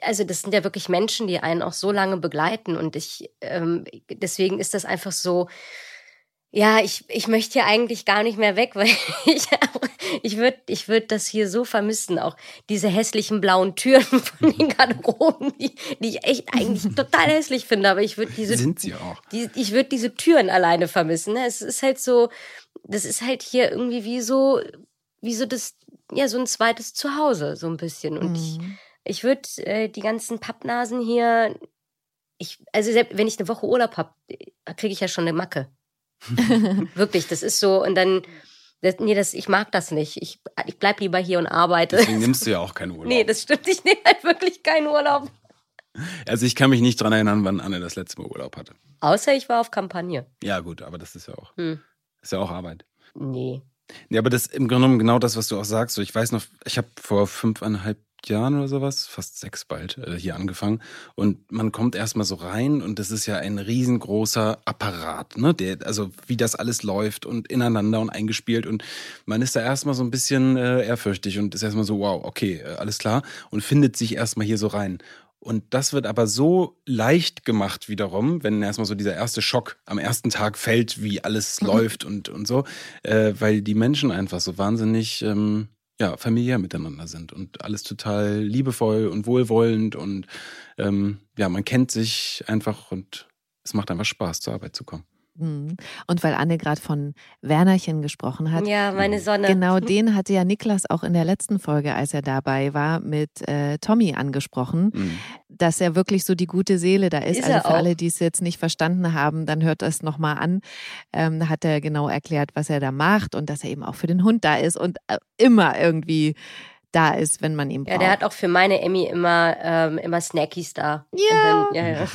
Also das sind ja wirklich Menschen, die einen auch so lange begleiten. Und ich, ähm, deswegen ist das einfach so, ja, ich, ich möchte hier eigentlich gar nicht mehr weg, [laughs] weil ich, ich würde ich würd das hier so vermissen. Auch diese hässlichen blauen Türen [laughs] von den Garderoben, die, die ich echt eigentlich [laughs] total hässlich finde. Aber ich würde diese Sind sie auch. die, ich würde diese Türen alleine vermissen. Ne? Es ist halt so, das ist halt hier irgendwie wie so, wie so das, ja, so ein zweites Zuhause, so ein bisschen. Und ich, mhm. ich würde äh, die ganzen Pappnasen hier, ich, also selbst wenn ich eine Woche Urlaub habe, kriege ich ja schon eine Macke. [laughs] Wirklich, das ist so, und dann, das, nee, das, ich mag das nicht. Ich, ich bleib lieber hier und arbeite. Deswegen nimmst du ja auch keinen Urlaub. Nee, das stimmt. Ich nehme halt wirklich keinen Urlaub. also ich kann mich nicht dran erinnern, wann Anne das letzte Mal Urlaub hatte. Außer ich war auf Kampagne. Ja, gut, aber das ist ja auch, Hm. ist ja auch Arbeit. Nee. Ja, aber das ist im Grunde genommen genau das, was du auch sagst. So, ich weiß noch, ich habe vor fünfeinhalb Jahren oder sowas, fast sechs bald, äh, hier angefangen. Und man kommt erstmal so rein und das ist ja ein riesengroßer Apparat, ne? Der, also wie das alles läuft und ineinander und eingespielt. Und man ist da erstmal so ein bisschen äh, ehrfürchtig und ist erstmal so, wow, okay, äh, alles klar. Und findet sich erstmal hier so rein. Und das wird aber so leicht gemacht wiederum, wenn erstmal so dieser erste Schock am ersten Tag fällt, wie alles mhm. läuft und, und so, äh, weil die Menschen einfach so wahnsinnig ähm, ja, familiär miteinander sind und alles total liebevoll und wohlwollend und ähm, ja, man kennt sich einfach und es macht einfach Spaß, zur Arbeit zu kommen. Mhm. Und weil Anne gerade von Wernerchen gesprochen hat. Ja, meine Sonne. Genau den hatte ja Niklas auch in der letzten Folge, als er dabei war, mit äh, Tommy angesprochen, mhm. dass er wirklich so die gute Seele da ist. ist also für alle, die es jetzt nicht verstanden haben, dann hört das nochmal an. Ähm, da hat er genau erklärt, was er da macht und dass er eben auch für den Hund da ist und äh, immer irgendwie da ist, wenn man ihn braucht. Ja, der hat auch für meine Emmy immer, ähm, immer Snackies da. Ja. Dann, ja, ja.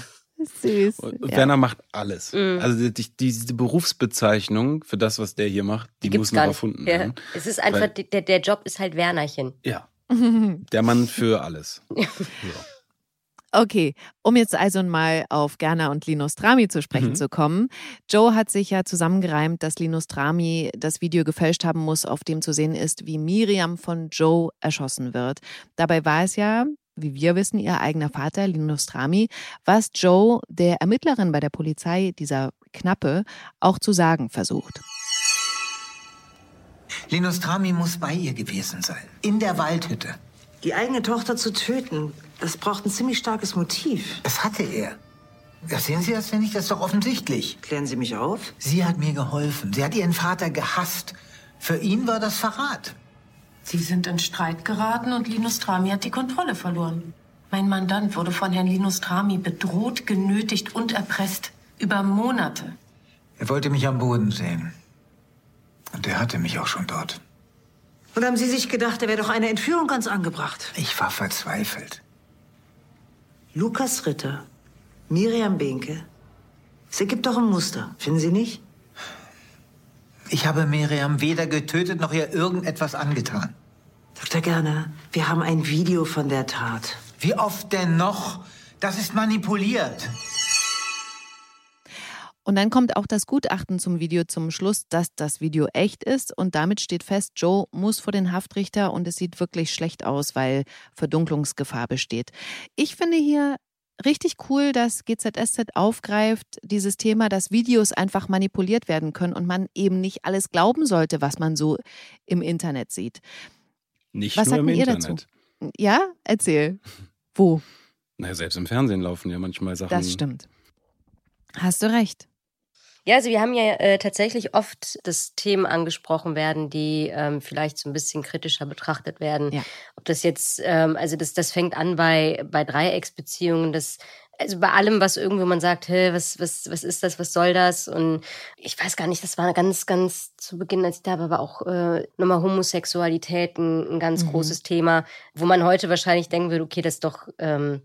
Süß. Und ja. Werner macht alles. Mhm. Also die, diese Berufsbezeichnung für das, was der hier macht, die, die muss noch erfunden werden. Ja. Es ist einfach, Weil, der, der Job ist halt Wernerchen. Ja. [laughs] der Mann für alles. ja. Okay, um jetzt also mal auf Gerner und Linus Trami zu sprechen mhm. zu kommen. Joe hat sich ja zusammengereimt, dass Linus Trami das Video gefälscht haben muss, auf dem zu sehen ist, wie Miriam von Joe erschossen wird. Dabei war es ja, wie wir wissen, ihr eigener Vater, Linus Trami, was Joe, der Ermittlerin bei der Polizei, dieser Knappe, auch zu sagen versucht. Linus Trami muss bei ihr gewesen sein, in der Waldhütte. Die eigene Tochter zu töten, das braucht ein ziemlich starkes Motiv. Das hatte er. Ja, sehen Sie das, wenn ich das doch offensichtlich. Klären Sie mich auf? Sie hat mir geholfen. Sie hat ihren Vater gehasst. Für ihn war das Verrat. Sie sind in Streit geraten und Linus Trami hat die Kontrolle verloren. Mein Mandant wurde von Herrn Linus Trami bedroht, genötigt und erpresst. Über Monate. Er wollte mich am Boden sehen. Und er hatte mich auch schon dort. Und haben Sie sich gedacht, da wäre doch eine Entführung ganz angebracht? Ich war verzweifelt. Lukas Ritter, Miriam Behnke. Es ergibt doch ein Muster, finden Sie nicht? Ich habe Miriam weder getötet noch ihr irgendetwas angetan. Dr. Gerner, wir haben ein Video von der Tat. Wie oft denn noch? Das ist manipuliert. Und dann kommt auch das Gutachten zum Video zum Schluss, dass das Video echt ist. Und damit steht fest, Joe muss vor den Haftrichter und es sieht wirklich schlecht aus, weil Verdunklungsgefahr besteht. Ich finde hier richtig cool, dass GZSZ aufgreift, dieses Thema, dass Videos einfach manipuliert werden können und man eben nicht alles glauben sollte, was man so im Internet sieht. Nicht was nur im ihr Internet. Dazu? Ja, erzähl. Wo? Naja, selbst im Fernsehen laufen ja manchmal Sachen. Das stimmt. Hast du recht. Ja, also wir haben ja äh, tatsächlich oft, dass Themen angesprochen werden, die ähm, vielleicht so ein bisschen kritischer betrachtet werden. Ja. Ob das jetzt, ähm, also das, das fängt an bei, bei Dreiecksbeziehungen, das also bei allem, was irgendwo man sagt, hey, was, was, was ist das, was soll das? Und ich weiß gar nicht, das war ganz, ganz zu Beginn, als ich da war, war auch äh, nochmal Homosexualität ein, ein ganz mhm. großes Thema, wo man heute wahrscheinlich denken würde, okay, das ist doch ähm,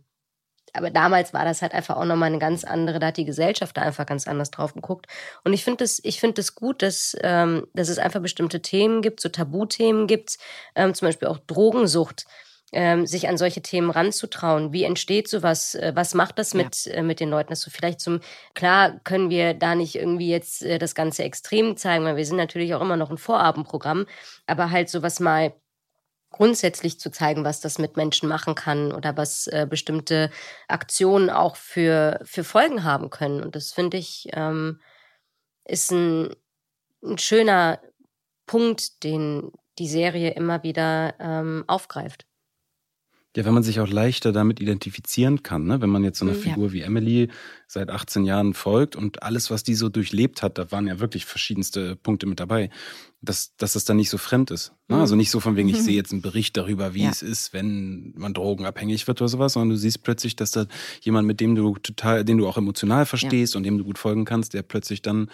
aber damals war das halt einfach auch nochmal eine ganz andere, da hat die Gesellschaft da einfach ganz anders drauf geguckt. Und ich finde das, ich finde das gut, dass, ähm, dass es einfach bestimmte Themen gibt, so Tabuthemen gibt, ähm, zum Beispiel auch Drogensucht. Ähm, sich an solche Themen ranzutrauen. Wie entsteht sowas? Äh, was macht das mit, ja. äh, mit den Leuten? Dass du vielleicht zum, klar können wir da nicht irgendwie jetzt äh, das Ganze extrem zeigen, weil wir sind natürlich auch immer noch ein Vorabendprogramm, aber halt sowas mal grundsätzlich zu zeigen, was das mit Menschen machen kann oder was äh, bestimmte Aktionen auch für, für Folgen haben können. Und das finde ich ähm, ist ein, ein schöner Punkt, den die Serie immer wieder ähm, aufgreift. Ja, wenn man sich auch leichter damit identifizieren kann, ne? wenn man jetzt so eine mhm, Figur ja. wie Emily seit 18 Jahren folgt und alles, was die so durchlebt hat, da waren ja wirklich verschiedenste Punkte mit dabei, dass, dass das dann nicht so fremd ist. Ne? Mhm. Also nicht so von wegen, ich sehe [laughs] jetzt einen Bericht darüber, wie ja. es ist, wenn man drogenabhängig wird oder sowas, sondern du siehst plötzlich, dass da jemand, mit dem du total, den du auch emotional verstehst ja. und dem du gut folgen kannst, der plötzlich dann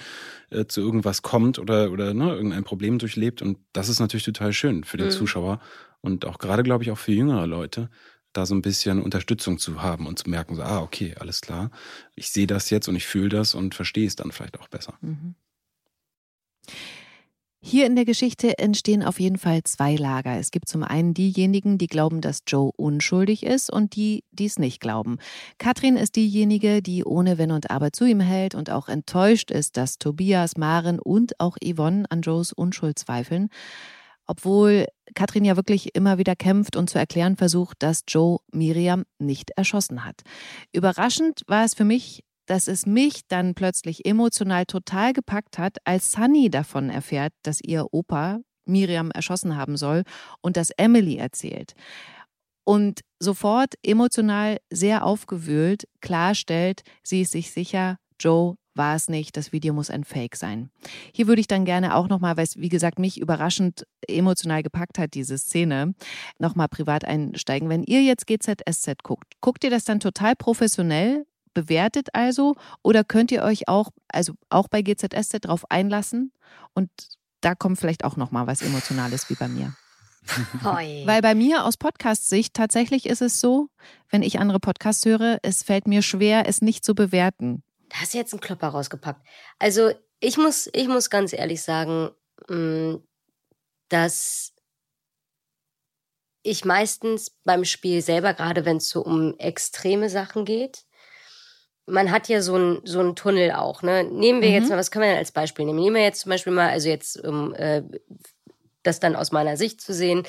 äh, zu irgendwas kommt oder, oder ne, irgendein Problem durchlebt. Und das ist natürlich total schön für den mhm. Zuschauer und auch gerade, glaube ich, auch für jüngere Leute, da so ein bisschen Unterstützung zu haben und zu merken, so, ah, okay, alles klar, ich sehe das jetzt und ich fühle das und verstehe es dann vielleicht auch besser. Mhm. Hier in der Geschichte entstehen auf jeden Fall zwei Lager. Es gibt zum einen diejenigen, die glauben, dass Joe unschuldig ist und die, die es nicht glauben. Katrin ist diejenige, die ohne Wenn und Aber zu ihm hält und auch enttäuscht ist, dass Tobias, Maren und auch Yvonne an Joes Unschuld zweifeln. Obwohl Katrin ja wirklich immer wieder kämpft und zu erklären versucht, dass Joe Miriam nicht erschossen hat. Überraschend war es für mich, dass es mich dann plötzlich emotional total gepackt hat, als Sunny davon erfährt, dass ihr Opa Miriam erschossen haben soll und das Emily erzählt. Und sofort emotional sehr aufgewühlt klarstellt, sie ist sich sicher, Joe war es nicht, das Video muss ein Fake sein. Hier würde ich dann gerne auch nochmal, weil es wie gesagt mich überraschend emotional gepackt hat, diese Szene, nochmal privat einsteigen. Wenn ihr jetzt GZSZ guckt, guckt ihr das dann total professionell bewertet also oder könnt ihr euch auch, also auch bei GZSZ drauf einlassen und da kommt vielleicht auch nochmal was Emotionales wie bei mir. [laughs] Weil bei mir aus Podcast-Sicht tatsächlich ist es so, wenn ich andere Podcasts höre, es fällt mir schwer, es nicht zu bewerten. Da hast du jetzt einen Klopper rausgepackt. Also ich muss, ich muss ganz ehrlich sagen, mm, dass ich meistens beim Spiel selber, gerade wenn es so um extreme Sachen geht, man hat ja so einen so einen Tunnel auch. Ne? Nehmen wir mhm. jetzt mal, was können wir denn als Beispiel nehmen? Nehmen wir jetzt zum Beispiel mal, also jetzt um äh, das dann aus meiner Sicht zu sehen,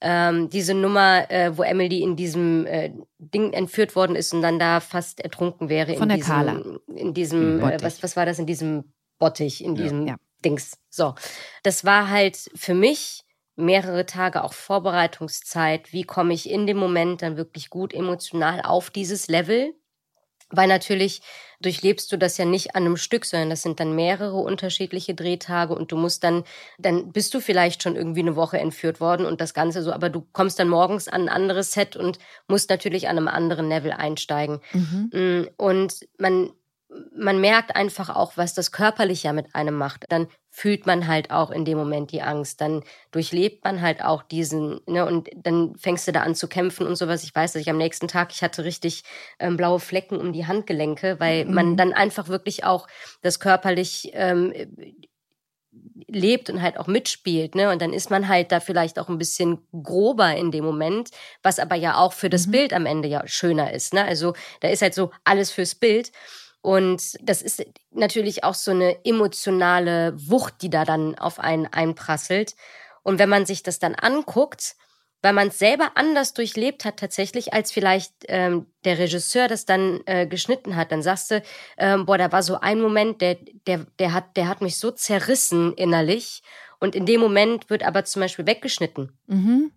ähm, diese Nummer, äh, wo Emily in diesem äh, Ding entführt worden ist und dann da fast ertrunken wäre. Von in der diesem, Carla. In diesem, äh, was, was war das, in diesem Bottich, in diesem Ja. Dings. So. Das war halt für mich mehrere Tage auch Vorbereitungszeit. Wie komme ich in dem Moment dann wirklich gut emotional auf dieses Level? Weil natürlich durchlebst du das ja nicht an einem Stück, sondern das sind dann mehrere unterschiedliche Drehtage und du musst dann, dann bist du vielleicht schon irgendwie eine Woche entführt worden und das Ganze so, aber du kommst dann morgens an ein anderes Set und musst natürlich an einem anderen Level einsteigen. Mhm. Mm, Und man, man merkt einfach auch, was das körperlich ja mit einem macht. Dann fühlt man halt auch in dem Moment die Angst. Dann durchlebt man halt auch diesen, ne, und dann fängst du da an zu kämpfen und sowas. Ich weiß, dass ich am nächsten Tag, ich hatte richtig ähm, blaue Flecken um die Handgelenke, weil Mhm. man dann einfach wirklich auch das körperlich ähm, lebt und halt auch mitspielt, ne? Und dann ist man halt da vielleicht auch ein bisschen grober in dem Moment, was aber ja auch für das Mhm. Bild am Ende ja schöner ist, ne? Also da ist halt so alles fürs Bild. Und das ist natürlich auch so eine emotionale Wucht, die da dann auf einen einprasselt. Und wenn man sich das dann anguckt, weil man es selber anders durchlebt hat tatsächlich, als vielleicht ähm, der Regisseur das dann äh, geschnitten hat, dann sagst du, ähm, boah, da war so ein Moment, der, der, der, hat, der hat mich so zerrissen innerlich. Und in dem Moment wird aber zum Beispiel weggeschnitten. Mhm.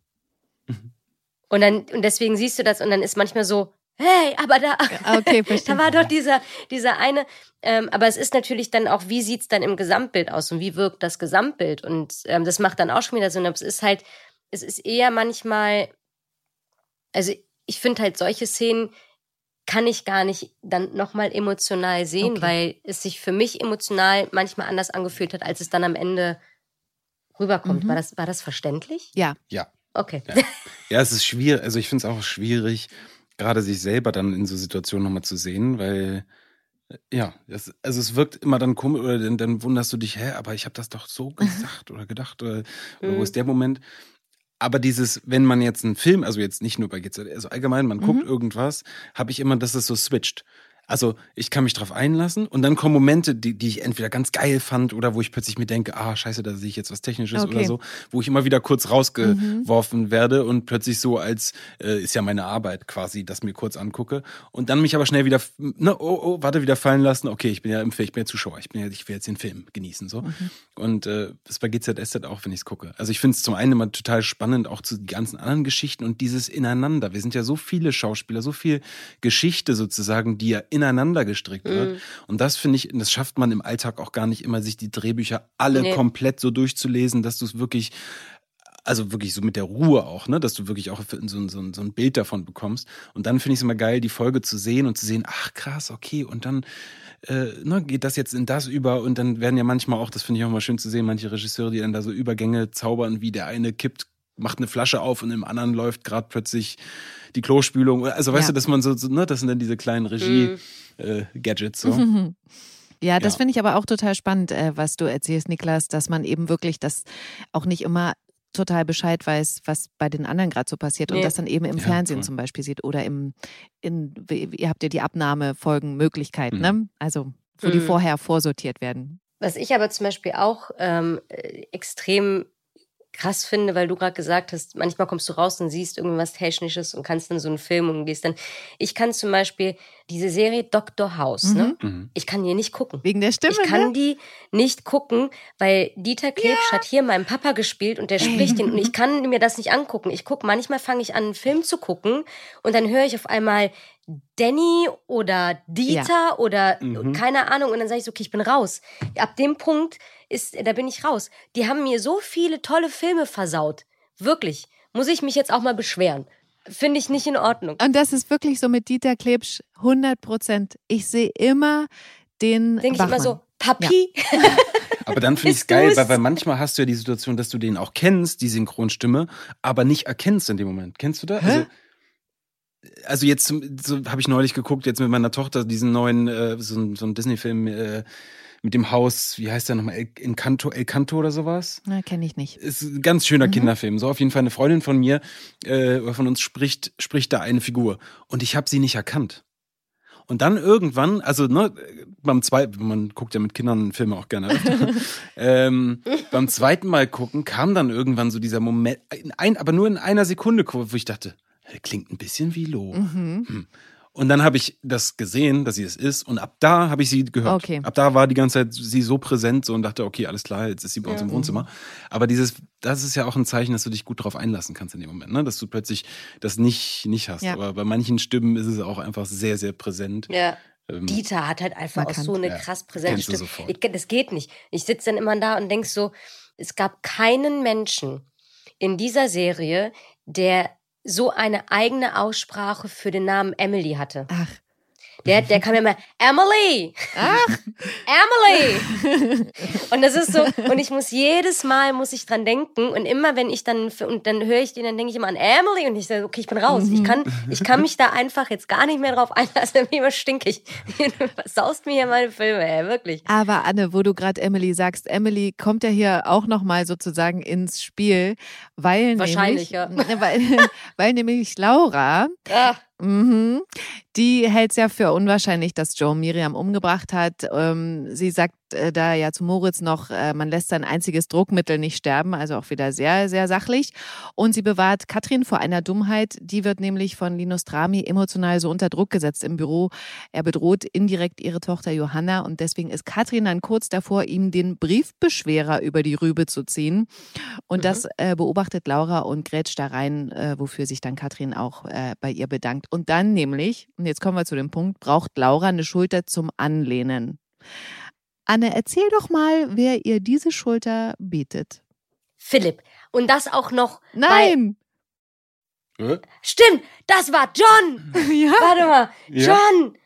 Und dann, und deswegen siehst du das und dann ist manchmal so, hey, aber da, Okay, [laughs] verstehe. da war doch dieser, dieser eine. Ähm, aber es ist natürlich dann auch, wie sieht's dann im Gesamtbild aus und wie wirkt das Gesamtbild? Und ähm, das macht dann auch schon wieder Sinn. Aber es ist halt, es ist eher manchmal, also ich finde halt solche Szenen kann ich gar nicht dann nochmal emotional sehen, Okay. weil es sich für mich emotional manchmal anders angefühlt hat, als es dann am Ende rüberkommt. Mhm. War, das, war das verständlich? Ja. Ja. Okay. Ja. Ja, es ist schwierig, also ich finde es auch schwierig, gerade sich selber dann in so Situationen nochmal zu sehen, weil äh, ja, das, also es wirkt immer dann komisch oder dann, dann wunderst du dich, hä, aber ich habe das doch so [laughs] gesagt oder gedacht oder, oder Mhm. wo ist der Moment? Aber dieses, wenn man jetzt einen Film, also jetzt nicht nur bei GZ, also allgemein, man guckt Mhm. irgendwas, habe ich immer, dass es so switcht. Also ich kann mich drauf einlassen und dann kommen Momente, die, die ich entweder ganz geil fand oder wo ich plötzlich mir denke, ah, scheiße, da sehe ich jetzt was Technisches Okay. oder so, wo ich immer wieder kurz rausgeworfen werde und plötzlich so als, äh, ist ja meine Arbeit quasi, das mir kurz angucke und dann mich aber schnell wieder, ne, oh, oh, warte, wieder fallen lassen, okay, ich bin ja im Film, ich bin ja Zuschauer, ich bin ja, ich will jetzt den Film genießen, so. Und äh, das bei GZSZ auch, wenn ich es gucke. Also ich finde es zum einen immer total spannend, auch zu den ganzen anderen Geschichten und dieses Ineinander. Wir sind ja so viele Schauspieler, so viel Geschichte sozusagen, die ja ineinander gestrickt wird. Und das finde ich, das schafft man im Alltag auch gar nicht immer, sich die Drehbücher alle Nee. komplett so durchzulesen, dass du es wirklich also wirklich so mit der Ruhe auch, ne, dass du wirklich auch so, ein- so, so ein Bild davon bekommst. Und dann finde ich es immer geil, die Folge zu sehen und zu sehen, ach krass, okay, und dann äh, ne, geht das jetzt in das über und dann werden ja manchmal auch, das finde ich auch mal schön zu sehen, manche Regisseure, die dann da so Übergänge zaubern, wie der eine kippt, macht eine Flasche auf und im anderen läuft gerade plötzlich die Klospülung. Also weißt Ja. du, dass man so, so ne, das sind dann diese kleinen Regie-Gadgets. so. [laughs] Ja, das Ja. finde ich aber auch total spannend, äh, was du erzählst, Niklas, dass man eben wirklich das auch nicht immer total Bescheid weiß, was bei den anderen gerade so passiert und Nee. das dann eben im Ja, Fernsehen voll. zum Beispiel sieht oder im, in, wie- ihr habt ja die Abnahmefolgenmöglichkeiten, Mhm. ne? Also, wo die Mhm. vorher vorsortiert werden. Was ich aber zum Beispiel auch ähm, äh, extrem krass finde, weil du gerade gesagt hast, manchmal kommst du raus und siehst irgendwas Technisches und kannst dann so einen Film und gehst dann. Ich kann zum Beispiel diese Serie Dr. House, ne? Mhm. Ich kann die nicht gucken. Wegen der Stimme, Ich kann ne? die nicht gucken, weil Dieter Klebsch hat hier meinen Papa gespielt und der spricht den und ich [laughs] kann mir das nicht angucken. Ich gucke, manchmal fange ich an, einen Film zu gucken und dann höre ich auf einmal Danny oder Dieter oder Mhm. keine Ahnung und dann sage ich so, okay, ich bin raus. Ab dem Punkt ist, da bin ich raus. Die haben mir so viele tolle Filme versaut. Wirklich. Muss ich mich jetzt auch mal beschweren. Finde ich nicht in Ordnung. Und das ist wirklich so mit Dieter Klebsch 100 Prozent. Ich sehe immer den Denke ich immer so, Papi, [laughs] Aber dann finde ich es geil, weil, weil manchmal hast du ja die Situation, dass du den auch kennst, die Synchronstimme, aber nicht erkennst in dem Moment. Kennst du da? Also, also jetzt so habe ich neulich geguckt, jetzt mit meiner Tochter, diesen neuen, äh, so, so ein Disney-Film äh, mit dem Haus, wie heißt der nochmal? El Encanto, El Canto oder sowas? Na, kenne ich nicht. Ist ein ganz schöner Kinderfilm. So auf jeden Fall eine Freundin von mir, äh, oder von uns spricht, spricht da eine Figur. Und ich habe sie nicht erkannt. Und dann irgendwann, also ne, beim zweiten, man guckt ja mit Kindern Filme auch gerne [laughs] ähm, beim zweiten Mal gucken kam dann irgendwann so dieser Moment, in ein, aber nur in einer Sekunde, wo ich dachte, "Hey, klingt ein bisschen wie Lo. Mhm. Hm. Und dann habe ich das gesehen, dass sie es ist. Und ab da habe ich sie gehört. Okay. Ab da war die ganze Zeit sie so präsent so und dachte, okay, alles klar, jetzt ist sie bei uns im Wohnzimmer. Aber dieses, das ist ja auch ein Zeichen, dass du dich gut darauf einlassen kannst in dem Moment, ne? Dass du plötzlich das nicht, nicht hast. Ja. Aber bei manchen Stimmen ist es auch einfach sehr, sehr präsent. Ja. Ähm, Dieter hat halt einfach auch so eine Ja, krass präsente Stimme. Ich, das geht nicht. Ich sitze dann immer da und denk so, es gab keinen Menschen in dieser Serie, der so eine eigene Aussprache für den Namen Emily hatte. Ach, Der, der kam ja immer, Emily! ach, [laughs] Emily! [laughs] und das ist so, und ich muss jedes Mal muss ich dran denken und immer wenn ich dann, und dann höre ich den, dann denke ich immer an Emily und ich sage, okay, ich bin raus. Ich kann, ich kann mich da einfach jetzt gar nicht mehr drauf einlassen, [laughs] dann bin ich immer stinkig. Du saust mir hier meine Filme, ey, wirklich. Aber Anne, wo du gerade Emily sagst, Emily kommt ja hier auch nochmal sozusagen ins Spiel, weil Wahrscheinlich, nämlich, ja. weil, weil nämlich Laura, Ah, mhm, die hält es ja für unwahrscheinlich, dass Joe Miriam umgebracht hat. Ähm, sie sagt äh, da ja zu Moritz noch, äh, man lässt sein einziges Druckmittel nicht sterben, also auch wieder sehr, sehr sachlich. Und sie bewahrt Katrin vor einer Dummheit. Die wird nämlich von Linus Drami emotional so unter Druck gesetzt im Büro. Er bedroht indirekt ihre Tochter Johanna und deswegen ist Katrin dann kurz davor, ihm den Briefbeschwerer über die Rübe zu ziehen. Und das äh, beobachtet Laura und grätscht da rein, äh, wofür sich dann Katrin auch äh, bei ihr bedankt. Und dann nämlich, und jetzt kommen wir zu dem Punkt, braucht Laura eine Schulter zum Anlehnen. Anne, erzähl doch mal, wer ihr diese Schulter bietet. Philipp. Und das auch noch. Nein! Äh? Stimmt, das war John! [laughs] ja. Warte mal, Ja. John!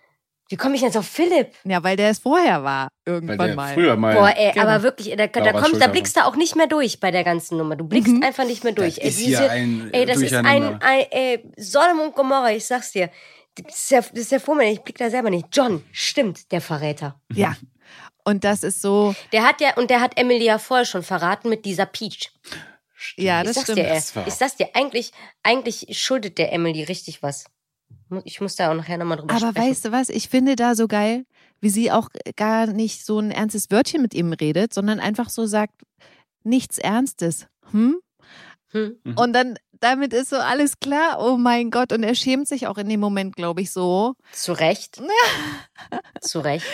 Wie komme ich jetzt auf Philipp? ja, weil der es vorher war, Weil irgendwann der mal. früher mal. Boah, ey, Genau. aber wirklich, da, da, kommst, da blickst du auch nicht mehr durch bei der ganzen Nummer. Du blickst Mhm. einfach nicht mehr durch. Das Ey, ist hier ein ey, das ist ein, ein ey, Sodom und Gomorra, ich sag's dir. Das ist ja, das ist ja furchtbar, ich blick da selber nicht. John, stimmt, der Verräter. Ja. Und das ist so, Der hat ja, und der hat Emily ja vorher schon verraten mit dieser Peach. ja, Ich das sag's stimmt. dir. Das Ich sag's dir, eigentlich, eigentlich schuldet der Emily richtig was. Ich muss da auch nachher nochmal drüber Aber sprechen. weißt du was, ich finde da so geil, wie sie auch gar nicht so ein ernstes Wörtchen mit ihm redet, sondern einfach so sagt, nichts Ernstes. Hm? Hm. Mhm. Und dann, damit ist so alles klar, oh mein Gott. Und er schämt sich auch in dem Moment, glaube ich, so. Zu Recht. [laughs] Zu Recht.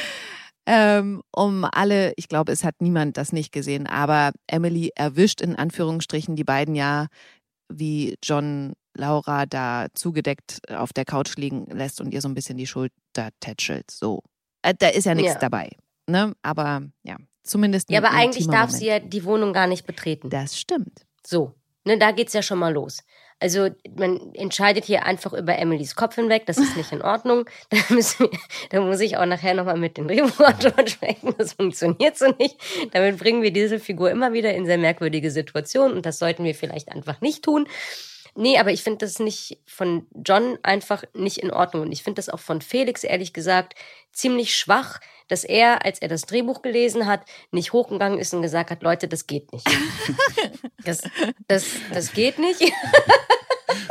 Ähm, um alle, ich glaube, es hat niemand das nicht gesehen, aber Emily erwischt in Anführungsstrichen die beiden ja, wie John Laura da zugedeckt auf der Couch liegen lässt und ihr so ein bisschen die Schulter tätschelt. So. Äh, da ist ja nichts Ja. dabei. Ne? Aber ja, zumindest. Ja, aber eigentlich darf sie ja die Wohnung gar nicht betreten. Das stimmt. So, ne, da geht's ja schon mal los. Also man entscheidet hier einfach über Emilys Kopf hinweg, das ist nicht in Ordnung. [laughs] Da, wir, da muss ich auch nachher nochmal mit den Drehbuchautoren [laughs] sprechen, das funktioniert so nicht. Damit bringen wir diese Figur immer wieder in sehr merkwürdige Situationen und das sollten wir vielleicht einfach nicht tun. Nee, aber ich finde das nicht von John einfach nicht in Ordnung. Und ich finde das auch von Felix, ehrlich gesagt, ziemlich schwach, dass er, als er das Drehbuch gelesen hat, nicht hochgegangen ist und gesagt hat, Leute, das geht nicht. [laughs] das, das, das geht nicht.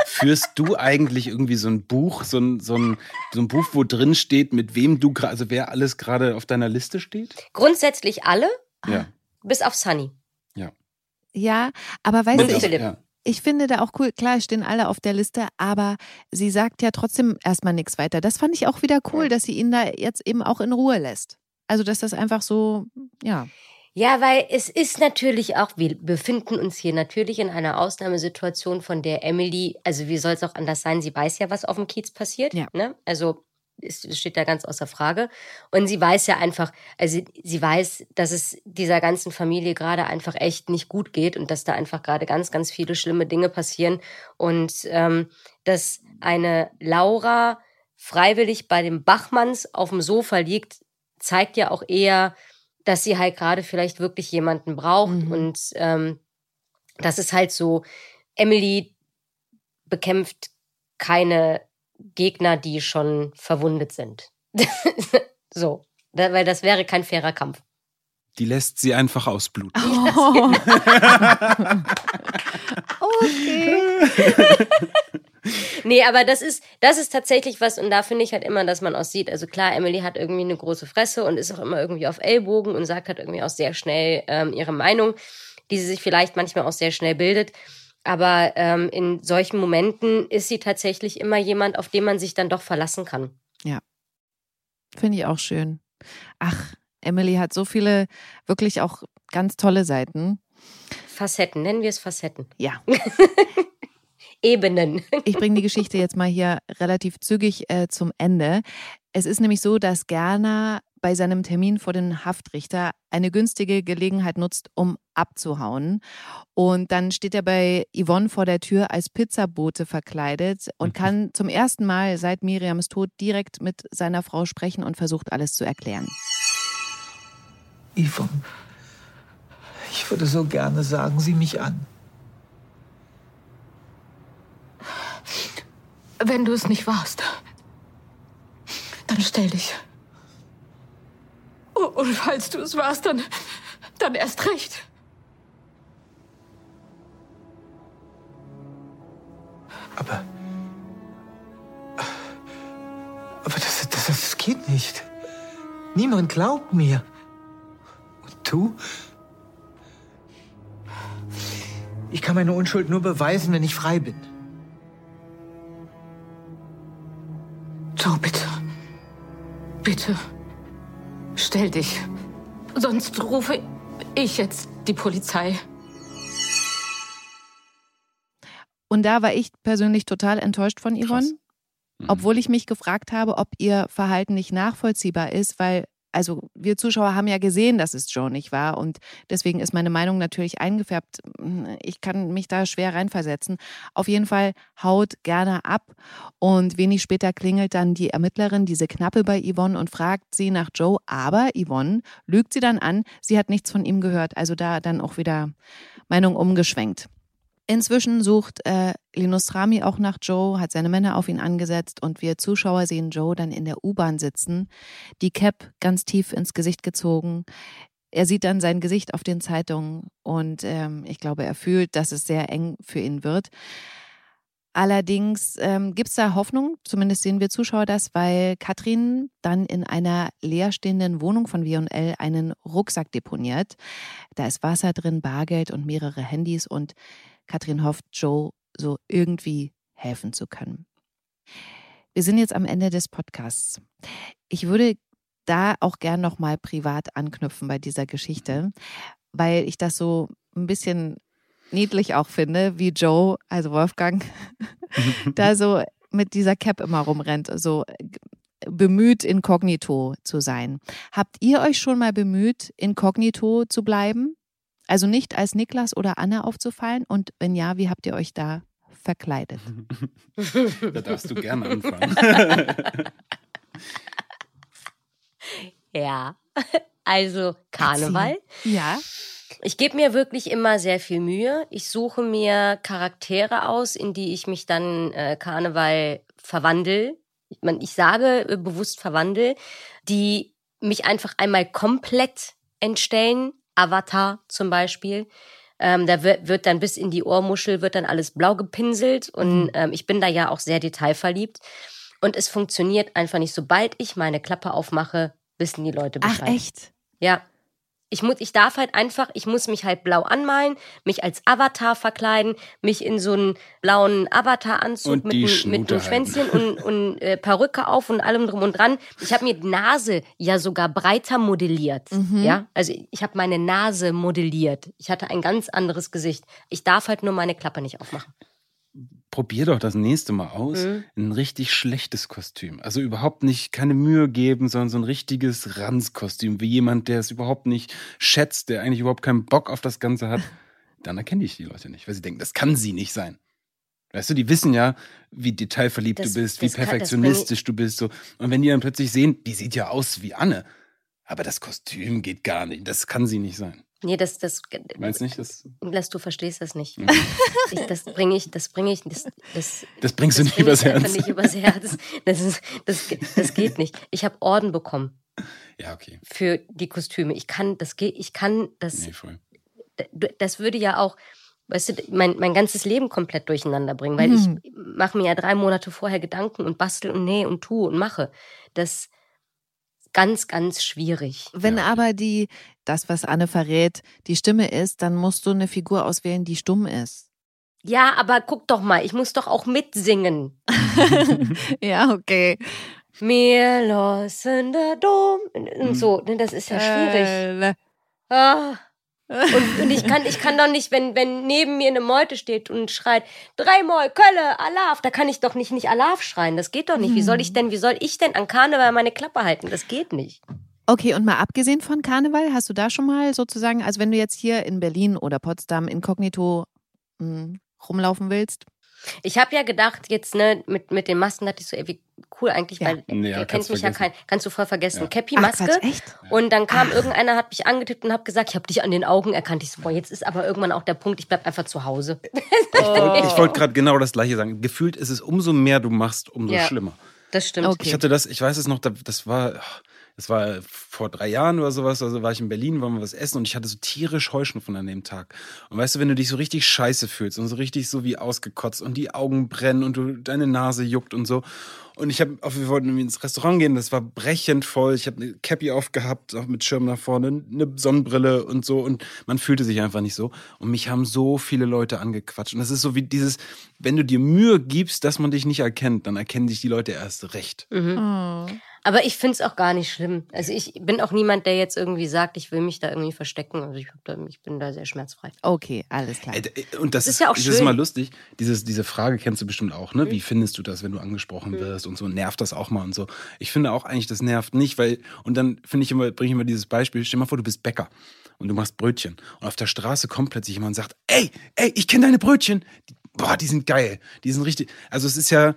Führst du eigentlich irgendwie so ein Buch, so ein, so ein, so ein Buch, wo drin steht, mit wem du gerade, also wer alles gerade auf deiner Liste steht? Grundsätzlich alle, Ja. bis auf Sunny. Ja, aber weißt du, ich. Ja. Ich finde da auch cool, klar, es stehen alle auf der Liste, aber sie sagt ja trotzdem erstmal nichts weiter. Das fand ich auch wieder cool, dass sie ihn da jetzt eben auch in Ruhe lässt. Also, dass das einfach so, ja. Ja, weil es ist natürlich auch, wir befinden uns hier natürlich in einer Ausnahmesituation, von der Emily, also wie soll es auch anders sein, sie weiß ja, was auf dem Kiez passiert. Ja. Ne? Also es es steht da ganz außer Frage. Und sie weiß ja einfach, also sie weiß, dass es dieser ganzen Familie gerade einfach echt nicht gut geht und dass da einfach gerade ganz, ganz viele schlimme Dinge passieren. Und ähm, dass eine Laura freiwillig bei dem Bachmanns auf dem Sofa liegt, zeigt ja auch eher, dass sie halt gerade vielleicht wirklich jemanden braucht. Mhm. Und ähm, das ist halt so, Emily bekämpft keine Gegner, die schon verwundet sind. [laughs] so, da, weil das wäre kein fairer Kampf. Die lässt sie einfach ausbluten. Oh. [laughs] okay. [laughs] Nee, aber das ist, das ist tatsächlich was, und da finde ich halt immer, dass man auch sieht, also klar, Emily hat irgendwie eine große Fresse und ist auch immer irgendwie auf Ellbogen und sagt halt irgendwie auch sehr schnell ähm, ihre Meinung, die sie sich vielleicht manchmal auch sehr schnell bildet. Aber ähm, in solchen Momenten ist sie tatsächlich immer jemand, auf den man sich dann doch verlassen kann. Finde ich auch schön. Ach, Emily hat so viele wirklich auch ganz tolle Seiten. Facetten, nennen wir es Facetten. Ja. [laughs] Ebenen. [laughs] Ich bringe die Geschichte jetzt mal hier relativ zügig äh, zum Ende. Es ist nämlich so, dass Gerner bei seinem Termin vor den Haftrichter eine günstige Gelegenheit nutzt, um abzuhauen. Und dann steht er bei Yvonne vor der Tür als Pizzabote verkleidet und kann zum ersten Mal seit Miriams Tod direkt mit seiner Frau sprechen und versucht alles zu erklären. Yvonne, ich würde so gerne sagen, Sie mich an. Wenn du es nicht warst, dann stell dich. Und falls du es warst, dann, dann erst recht. Aber. Aber das, das, das geht nicht. Niemand glaubt mir. Und du? Ich kann meine Unschuld nur beweisen, wenn ich frei bin. Joe, bitte. Bitte. Stell dich. Sonst rufe ich jetzt die Polizei. Und da war ich persönlich total enttäuscht von Yvonne. Mhm. Obwohl ich mich gefragt habe, ob ihr Verhalten nicht nachvollziehbar ist, weil, also wir Zuschauer haben ja gesehen, dass es Joe nicht war und deswegen ist meine Meinung natürlich eingefärbt. Ich kann mich da schwer reinversetzen. Auf jeden Fall haut gerne ab und wenig später klingelt dann die Ermittlerin, diese Knappe bei Yvonne und fragt sie nach Joe, aber Yvonne lügt sie dann an, sie hat nichts von ihm gehört. Also da dann auch wieder Meinung umgeschwenkt. Inzwischen sucht äh, Linus Rami auch nach Joe, hat seine Männer auf ihn angesetzt und wir Zuschauer sehen Joe dann in der U-Bahn sitzen, die Cap ganz tief ins Gesicht gezogen. Er sieht dann sein Gesicht auf den Zeitungen und ähm, ich glaube, er fühlt, dass es sehr eng für ihn wird. Allerdings ähm, gibt es da Hoffnung, zumindest sehen wir Zuschauer das, weil Katrin dann in einer leerstehenden Wohnung von W&L einen Rucksack deponiert. Da ist Wasser drin, Bargeld und mehrere Handys und Katrin hofft, Joe so irgendwie helfen zu können. Wir sind jetzt am Ende des Podcasts. Ich würde da auch gern nochmal privat anknüpfen bei dieser Geschichte, weil ich das so ein bisschen niedlich auch finde, wie Joe, also Wolfgang, [laughs] da so mit dieser Cap immer rumrennt, so bemüht, inkognito zu sein. Habt ihr euch schon mal bemüht, inkognito zu bleiben? Also nicht als Niklas oder Anne aufzufallen? Und wenn ja, wie habt ihr euch da verkleidet? Da darfst du gerne anfangen. [laughs] Ja. Also Karneval. Ja. Ich gebe mir wirklich immer sehr viel Mühe. Ich suche mir Charaktere aus, in die ich mich dann äh, Karneval verwandel. Ich, mein, ich sage äh, bewusst verwandel, die mich einfach einmal komplett entstellen. Avatar zum Beispiel. Ähm, da wird, wird dann bis in die Ohrmuschel wird dann alles blau gepinselt und Mhm. ähm, ich bin da ja auch sehr detailverliebt. Und es funktioniert einfach nicht. Sobald ich meine Klappe aufmache, wissen die Leute Ach, Bescheid. echt? Ja. Ich, muss, ich darf halt einfach, ich muss mich halt blau anmalen, mich als Avatar verkleiden, mich in so einen blauen Avatar-Anzug mit, mit einem Schwänzchen und, und äh, Perücke auf und allem drum und dran. Ich habe mir die Nase ja sogar breiter modelliert. Mhm. Ja, also ich habe meine Nase modelliert. Ich hatte ein ganz anderes Gesicht. Ich darf halt nur meine Klappe nicht aufmachen. Probier doch das nächste Mal aus. Mhm. Ein richtig schlechtes Kostüm. Also überhaupt nicht keine Mühe geben, sondern so ein richtiges Ranzkostüm, wie jemand, der es überhaupt nicht schätzt, der eigentlich überhaupt keinen Bock auf das Ganze hat. [laughs] Dann erkenne ich die Leute nicht, weil sie denken, das kann sie nicht sein. Weißt du, die wissen ja, wie detailverliebt Das- du bist, wie das kann- perfektionistisch du bist. So. Und wenn die dann plötzlich sehen, die sieht ja aus wie Anne, aber das Kostüm geht gar nicht. Das kann sie nicht sein. Nee, das, das, Meinst du nicht? Das, Lass, du verstehst das nicht. Mhm. Ich, das bringe ich, das bringe ich, das, das, das bringst du das nicht bring übers Herz. nicht übers Herz. Das, ist, das, das geht nicht. Ich habe Orden bekommen Ja, okay. für die Kostüme. Ich kann, das geht, ich kann, das, Nee, voll. das würde ja auch, weißt du, mein, mein ganzes Leben komplett durcheinander bringen, weil Mhm. ich mache mir ja drei Monate vorher Gedanken und bastel und nähe und tue und mache. Das ist ganz, ganz schwierig. Wenn Ja. aber die, das, was Anne verrät, die Stimme ist, dann musst du eine Figur auswählen, die stumm ist. Ja, aber guck doch mal, ich muss doch auch mitsingen. [laughs] [laughs] ja, okay. Mir los in der Dom. Und so, ne, das ist ja schwierig. Äh, Ah. [laughs] Und, und ich kann, ich kann doch nicht, wenn, wenn neben mir eine Meute steht und schreit, dreimal Kölle, Alaf, da kann ich doch nicht, nicht Alaf schreien. Das geht doch nicht. Wie soll ich denn, wie soll ich denn an Karneval meine Klappe halten? Das geht nicht. Okay, und mal abgesehen von Karneval, hast du da schon mal sozusagen, also wenn du jetzt hier in Berlin oder Potsdam inkognito mh, rumlaufen willst? Ich habe ja gedacht, jetzt, ne, mit, mit den Masken dachte ich so, ey, wie cool eigentlich, Ja. weil Nee, ja, kennt mich ja kein, vergessen. kannst du voll vergessen. Ja. Cappy, Ach, Maske. Quatsch, echt? Und dann kam irgendeiner, hat mich angetippt und hat gesagt, ich habe dich an den Augen erkannt. Ich so, boah, jetzt ist aber irgendwann auch der Punkt, ich bleib einfach zu Hause. Ich [laughs] wollte ich wollt gerade genau das Gleiche sagen. Gefühlt ist es umso mehr du machst, umso Ja. schlimmer. Das stimmt. Okay. Ich hatte das, ich weiß es noch, da- das war, das war vor drei Jahren oder sowas, also war ich in Berlin, wollen wir was essen und ich hatte so tierisch Heuschnupfen an dem Tag. Und weißt du, wenn du dich so richtig scheiße fühlst und so richtig so wie ausgekotzt und die Augen brennen und du, deine Nase juckt und so. Und ich habe, wir wollten irgendwie ins Restaurant gehen, das war brechend voll. Ich habe eine Cappy aufgehabt, auch mit Schirm nach vorne, eine Sonnenbrille und so. Und man fühlte sich einfach nicht so. Und mich haben so viele Leute angequatscht. Und das ist so wie dieses, wenn du dir Mühe gibst, dass man dich nicht erkennt, dann erkennen dich die Leute erst recht. Oh. Aber ich find's auch gar nicht schlimm. Also ich bin auch niemand, der jetzt irgendwie sagt, ich will mich da irgendwie verstecken. Also ich, hab da, ich bin da sehr schmerzfrei. Okay, alles klar. D- Und das Das ist, ist ja auch das ist schön. mal lustig. Dieses, diese Frage kennst du bestimmt auch, ne? Wie Mhm. findest du das, wenn du angesprochen wirst und so? Nervt das auch mal und so? Ich finde auch eigentlich, das nervt nicht, weil, und dann finde ich immer, bringe ich immer dieses Beispiel, stell dir mal vor, du bist Bäcker und du machst Brötchen und auf der Straße kommt plötzlich jemand und sagt, ey, ey, ich kenne deine Brötchen. Die, boah, die sind geil. Die sind richtig, also es ist ja, es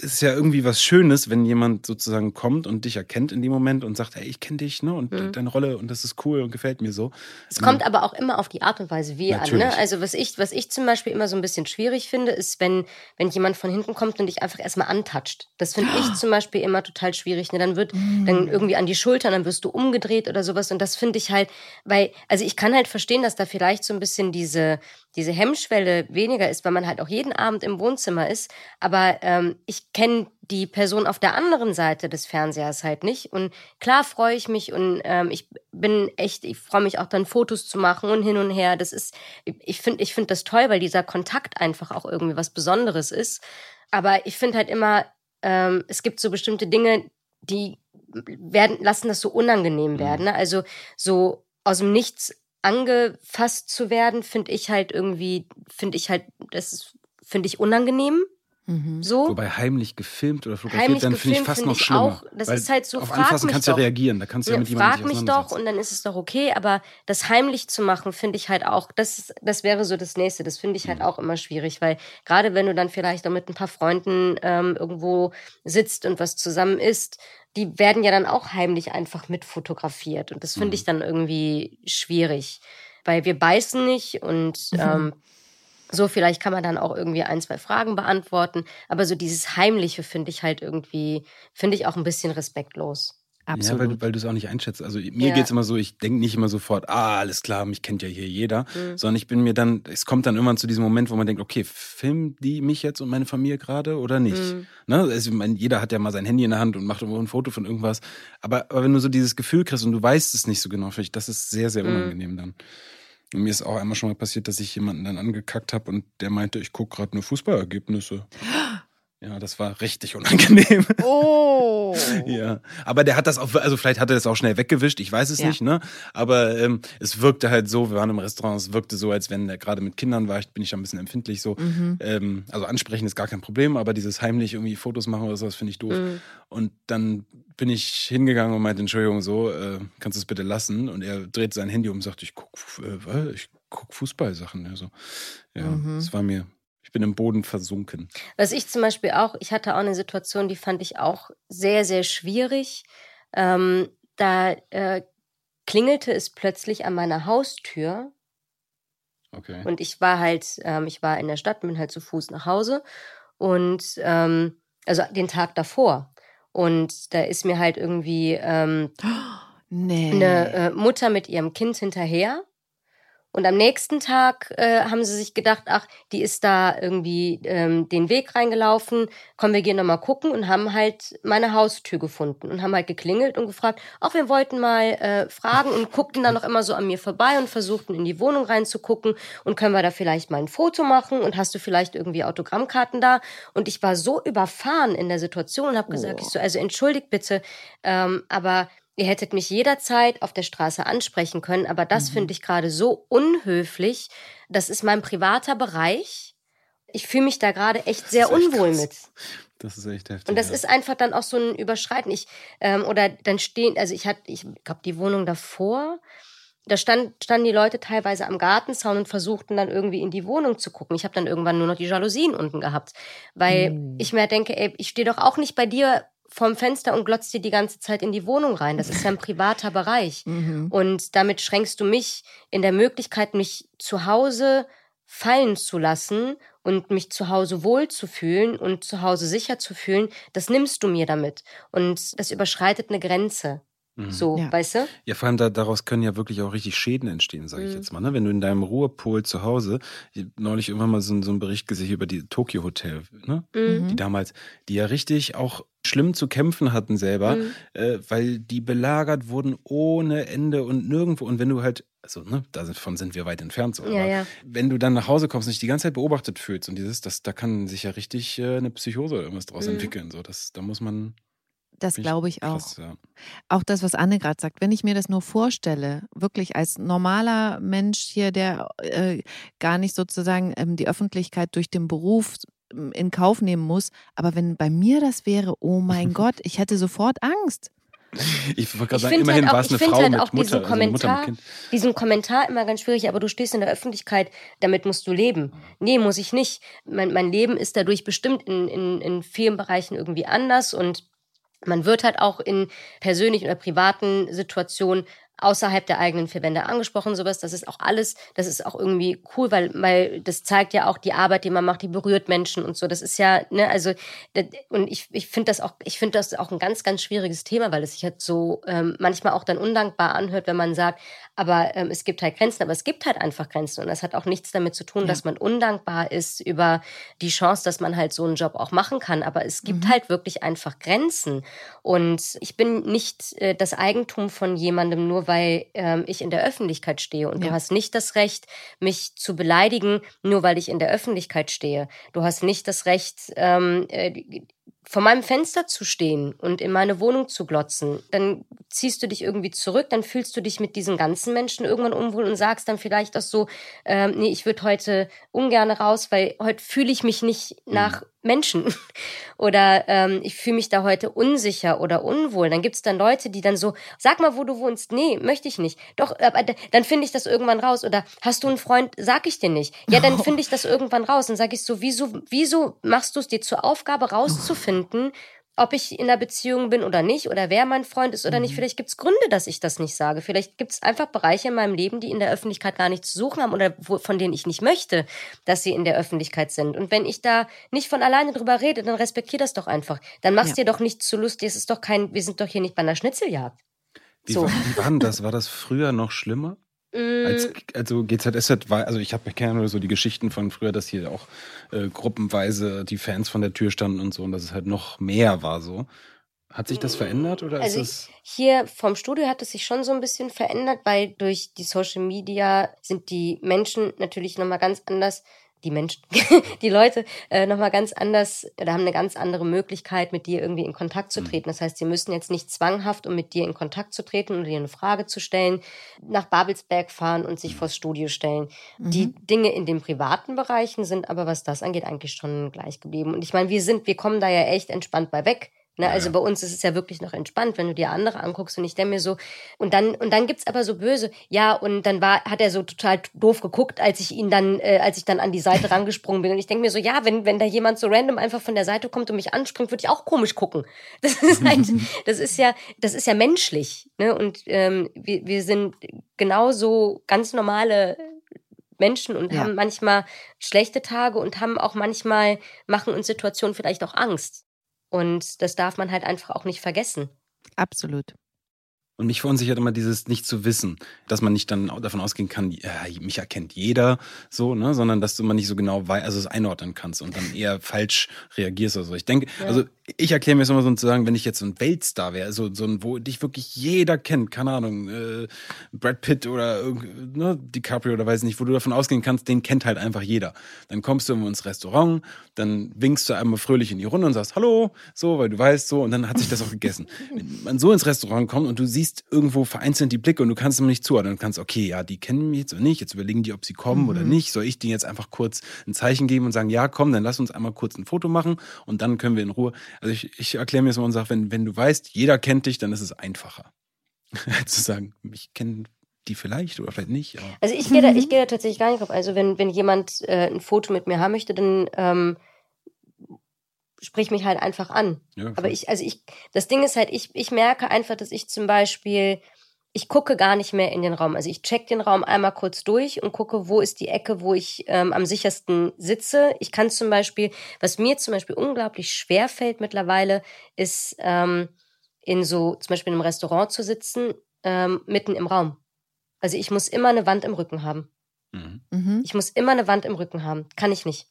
ist ja irgendwie was Schönes, wenn jemand sozusagen kommt und dich erkennt in dem Moment und sagt, hey, ich kenne dich, ne? Und Mhm. deine Rolle und das ist cool und gefällt mir so. Es kommt aber auch immer auf die Art und Weise wie an. Natürlich. Ne? Also was ich, was ich zum Beispiel immer so ein bisschen schwierig finde, ist, wenn, wenn jemand von hinten kommt und dich einfach erstmal antatscht. Das finde ich zum Beispiel immer total schwierig. Ne? Dann wird dann irgendwie an die Schultern, dann wirst du umgedreht oder sowas. Und das finde ich halt, weil, also ich kann halt verstehen, dass da vielleicht so ein bisschen diese, diese Hemmschwelle weniger ist, weil man halt auch jeden Abend im Wohnzimmer ist. Aber ähm, ich kenne die Person auf der anderen Seite des Fernsehers halt nicht. Und klar freue ich mich und ähm, ich bin echt, ich freue mich auch dann Fotos zu machen und hin und her. Das ist, ich finde, ich finde das toll, weil dieser Kontakt einfach auch irgendwie was Besonderes ist. Aber ich finde halt immer, ähm, es gibt so bestimmte Dinge, die werden, lassen das so unangenehm werden. Ne? Also so aus dem Nichts angefasst zu werden, finde ich halt irgendwie, finde ich halt, das ist, finde ich unangenehm. Mhm. So. Wobei heimlich gefilmt oder fotografiert Heimlich werden, finde ich fast finde noch ich schlimmer. auch. Das Weil ist halt so, Auf frag Anfassen mich kannst du ja doch. reagieren, da kannst du ja, Ja, mit jemandem frag mich doch und dann ist es doch okay, aber das heimlich zu machen, finde ich halt auch, das, das wäre so das Nächste. Das finde ich Mhm. halt auch immer schwierig, weil gerade wenn du dann vielleicht auch mit ein paar Freunden ähm, irgendwo sitzt und was zusammen isst, die werden ja dann auch heimlich einfach mit fotografiert und das finde Mhm. ich dann irgendwie schwierig, weil wir beißen nicht und Mhm. ähm, so, vielleicht kann man dann auch irgendwie ein, zwei Fragen beantworten. Aber so dieses Heimliche finde ich halt irgendwie, finde ich auch ein bisschen respektlos. Absolut. Ja, weil, weil du es auch nicht einschätzt. Also mir Ja. geht's immer so, ich denke nicht immer sofort, ah, alles klar, mich kennt ja hier jeder, Mhm. sondern ich bin mir dann, es kommt dann irgendwann zu diesem Moment, wo man denkt, okay, filmen die mich jetzt und meine Familie gerade oder nicht? Mhm. Ne? Also, ich meine, jeder hat ja mal sein Handy in der Hand und macht irgendwo ein Foto von irgendwas. Aber, aber wenn du so dieses Gefühl kriegst und du weißt es nicht so genau, finde ich, das ist sehr, sehr Mhm. unangenehm dann. Und mir ist auch einmal schon mal passiert, dass ich jemanden dann angekackt habe und der meinte, ich gucke gerade nur Fußballergebnisse. [gasps] Ja, das war richtig [laughs] unangenehm. Oh. Ja, aber der hat das auch, also vielleicht hat er das auch schnell weggewischt, ich weiß es Ja. nicht, ne? Aber ähm, es wirkte halt so, wir waren im Restaurant, es wirkte so, als wenn er gerade mit Kindern war, ich bin ich da ein bisschen empfindlich so. Mhm. Ähm, also ansprechen ist gar kein Problem, aber dieses heimlich irgendwie Fotos machen oder sowas finde ich doof. Mhm. Und dann bin ich hingegangen und meinte, Entschuldigung, so, äh, kannst du es bitte lassen? Und er dreht sein Handy um und sagt, ich guck, äh, ich guck Fußballsachen. Also, ja, Mhm. es war mir, ich bin im Boden versunken. Was ich zum Beispiel auch, ich hatte auch eine Situation, die fand ich auch sehr, sehr schwierig. Ähm, da äh, klingelte es plötzlich an meiner Haustür Okay. und ich war halt, ähm, ich war in der Stadt, bin halt zu Fuß nach Hause und ähm, also den Tag davor. Und da ist mir halt irgendwie ähm, [gasps] Nee. eine äh, Mutter mit ihrem Kind hinterher. Und am nächsten Tag äh, haben sie sich gedacht, ach, die ist da irgendwie ähm, den Weg reingelaufen, komm, wir gehen nochmal gucken und haben halt meine Haustür gefunden und haben halt geklingelt und gefragt, ach, wir wollten mal äh, fragen und guckten dann noch immer so an mir vorbei und versuchten in die Wohnung reinzugucken und können wir da vielleicht mal ein Foto machen und hast du vielleicht irgendwie Autogrammkarten da? Und ich war so überfahren in der Situation und habe gesagt, Oh. ich so, also entschuldigt bitte, ähm, aber Ihr hättet mich jederzeit auf der Straße ansprechen können, aber das finde ich gerade so unhöflich. Das ist mein privater Bereich. Ich fühle mich da gerade echt sehr echt unwohl krass. mit. Das ist echt heftig. Und das ja. ist einfach dann auch so ein Überschreiten. Ich, ähm, oder dann stehen, also ich hatte, ich glaube, die Wohnung davor, da stand, standen die Leute teilweise am Gartenzaun und versuchten dann irgendwie in die Wohnung zu gucken. Ich habe dann irgendwann nur noch die Jalousien unten gehabt, weil Mm. ich mir denke, ey, ich stehe doch auch nicht bei dir vorm Fenster und glotzt dir die ganze Zeit in die Wohnung rein. Das ist ja ein [laughs] privater Bereich. Mhm. Und damit schränkst du mich in der Möglichkeit, mich zu Hause fallen zu lassen und mich zu Hause wohl zu fühlen und zu Hause sicher zu fühlen, das nimmst du mir damit. Und das überschreitet eine Grenze. Mhm. So, Ja. weißt du? Ja, vor allem da, daraus können ja wirklich auch richtig Schäden entstehen, sage ich Mhm. jetzt mal. Ne? Wenn du in deinem Ruhepol zu Hause, ich neulich irgendwann mal so, so einen Bericht gesehen über die Tokyo Hotel, ne? Mhm. die damals, die ja richtig auch schlimm zu kämpfen hatten selber, Mhm. äh, weil die belagert wurden ohne Ende und nirgendwo. Und wenn du halt, also ne, davon sind wir weit entfernt so, Ja, aber ja. wenn du dann nach Hause kommst und dich die ganze Zeit beobachtet fühlst und dieses, das, da kann sich ja richtig äh, eine Psychose oder irgendwas draus Mhm. entwickeln. So, das, da muss man. Das glaube ich auch. krass, ja. Auch das, was Anne gerade sagt, wenn ich mir das nur vorstelle, wirklich als normaler Mensch hier, der äh, gar nicht sozusagen ähm, die Öffentlichkeit durch den Beruf ähm, in Kauf nehmen muss, aber wenn bei mir das wäre, oh mein [laughs] Gott, ich hätte sofort Angst. Ich wollte gerade sagen, finde immerhin halt war auch, es ich eine finde Frau halt mit auch Mutter, diesen also Mutter Kommentar, Kind. diesen Kommentar immer ganz schwierig, aber du stehst in der Öffentlichkeit, damit musst du leben. Nee, muss ich nicht. Mein, mein Leben ist dadurch bestimmt in, in, in vielen Bereichen irgendwie anders und man wird halt auch in persönlichen oder privaten Situationen außerhalb der eigenen vier Wände angesprochen, sowas. Das ist auch alles, das ist auch irgendwie cool, weil, weil das zeigt ja auch die Arbeit, die man macht, die berührt Menschen und so. Das ist ja, ne, also, und ich, ich finde das auch, ich finde das auch ein ganz, ganz schwieriges Thema, weil es sich halt so ähm, manchmal auch dann undankbar anhört, wenn man sagt, aber ähm, es gibt halt Grenzen, aber es gibt halt einfach Grenzen. Und das hat auch nichts damit zu tun, Ja. dass man undankbar ist über die Chance, dass man halt so einen Job auch machen kann. Aber es gibt Mhm. halt wirklich einfach Grenzen. Und ich bin nicht äh, das Eigentum von jemandem, nur weil ähm, ich in der Öffentlichkeit stehe. Und Ja. du hast nicht das Recht, mich zu beleidigen, nur weil ich in der Öffentlichkeit stehe. Du hast nicht das Recht, ähm, äh, vor meinem Fenster zu stehen und in meine Wohnung zu glotzen, dann ziehst du dich irgendwie zurück, dann fühlst du dich mit diesen ganzen Menschen irgendwann unwohl und sagst dann vielleicht auch so, ähm, nee, ich würde heute ungern raus, weil heute fühle ich mich nicht nach Menschen [laughs] oder ähm, ich fühle mich da heute unsicher oder unwohl. Dann gibt's dann Leute, die dann so, sag mal, wo du wohnst. Nee, möchte ich nicht. Doch, aber d- dann finde ich das irgendwann raus. Oder hast du einen Freund? Sag ich dir nicht. Ja, dann [laughs] finde ich das irgendwann raus. Dann sage ich so, wieso, wieso machst du es dir zur Aufgabe rauszufinden, ob ich in einer Beziehung bin oder nicht oder wer mein Freund ist oder nicht. Vielleicht gibt es Gründe, dass ich das nicht sage. Vielleicht gibt es einfach Bereiche in meinem Leben, die in der Öffentlichkeit gar nichts zu suchen haben oder wo, von denen ich nicht möchte, dass sie in der Öffentlichkeit sind. Und wenn ich da nicht von alleine drüber rede, dann respektier das doch einfach. Dann machst Ja. dir doch nicht zu lustig. Es ist doch kein, wir sind doch hier nicht bei einer Schnitzeljagd. Wie, So. war, wie war das? [laughs] War das früher noch schlimmer? Als, also GZSZ war, also ich habe nur so die Geschichten von früher, dass hier auch äh, gruppenweise die Fans von der Tür standen und so und dass es halt noch mehr war so. Hat sich das verändert oder Also ist es? Hier vom Studio hat es sich schon so ein bisschen verändert, weil durch die Social Media sind die Menschen natürlich nochmal ganz anders, die Menschen, [laughs] die Leute äh, nochmal ganz anders oder haben eine ganz andere Möglichkeit, mit dir irgendwie in Kontakt zu treten. Das heißt, sie müssen jetzt nicht zwanghaft, um mit dir in Kontakt zu treten oder dir eine Frage zu stellen, nach Babelsberg fahren und sich vors Studio stellen. Die Dinge in den privaten Bereichen sind aber, was das angeht, eigentlich schon gleich geblieben. Und ich meine, wir sind, wir kommen da ja echt entspannt bei weg. Ne, also ja. bei uns ist es ja wirklich noch entspannt, wenn du dir andere anguckst und ich denke mir so, und dann, und dann gibt's aber so böse, ja, und dann war, hat er so total doof geguckt, als ich ihn dann, äh, als ich dann an die Seite [laughs] rangesprungen bin. Und ich denke mir so, ja, wenn, wenn da jemand so random einfach von der Seite kommt und mich anspringt, würde ich auch komisch gucken. [laughs] Das ist halt, [laughs] das ist ja, das ist ja menschlich. Ne? Und ähm, wir, wir sind genauso ganz normale Menschen und Ja. haben manchmal schlechte Tage und haben auch manchmal, machen uns Situationen vielleicht auch Angst. Und das darf man halt einfach auch nicht vergessen. Absolut. Und mich verunsichert immer dieses nicht zu wissen, dass man nicht dann davon ausgehen kann, ja, mich erkennt jeder, so, ne, sondern dass du man nicht so genau weiß, also es einordnen kannst und dann eher falsch reagierst oder so. Ich denke, Ja. also ich erkläre mir es immer so zu sagen, wenn ich jetzt so ein Weltstar wäre, so, so ein, wo dich wirklich jeder kennt, keine Ahnung, äh, Brad Pitt oder ne, DiCaprio oder weiß nicht, wo du davon ausgehen kannst, den kennt halt einfach jeder. Dann kommst du ins Restaurant, dann winkst du einmal fröhlich in die Runde und sagst Hallo, so, weil du weißt so, und dann hat sich das auch gegessen. [laughs] Wenn man so ins Restaurant kommt und du siehst irgendwo vereinzelt die Blicke und du kannst immer nicht zuordnen, dann kannst du, okay, ja, die kennen mich jetzt oder nicht, jetzt überlegen die, ob sie kommen oder nicht. Soll ich denen jetzt einfach kurz ein Zeichen geben und sagen, ja, komm, dann lass uns einmal kurz ein Foto machen und dann können wir in Ruhe. Also ich, ich erkläre mir das mal und sage, wenn, wenn du weißt, jeder kennt dich, dann ist es einfacher. [laughs] zu sagen, mich kennen die vielleicht oder vielleicht nicht. Aber Also ich gehe da, ich gehe da tatsächlich gar nicht drauf. Also wenn, wenn jemand äh, ein Foto mit mir haben möchte, dann ähm, sprich mich halt einfach an. ja, Aber ich, also ich, das Ding ist halt, ich, ich merke einfach, dass ich zum Beispiel, ich gucke gar nicht mehr in den Raum. Also ich check den Raum einmal kurz durch und gucke, wo ist die Ecke, wo ich ähm, am sichersten sitze. Ich kann zum Beispiel, was mir zum Beispiel unglaublich schwer fällt mittlerweile, ist ähm, in so, zum Beispiel in einem Restaurant zu sitzen, ähm, mitten im Raum. Also ich muss immer eine Wand im Rücken haben. Mhm. Mhm. Ich muss immer eine Wand im Rücken haben. Kann ich nicht.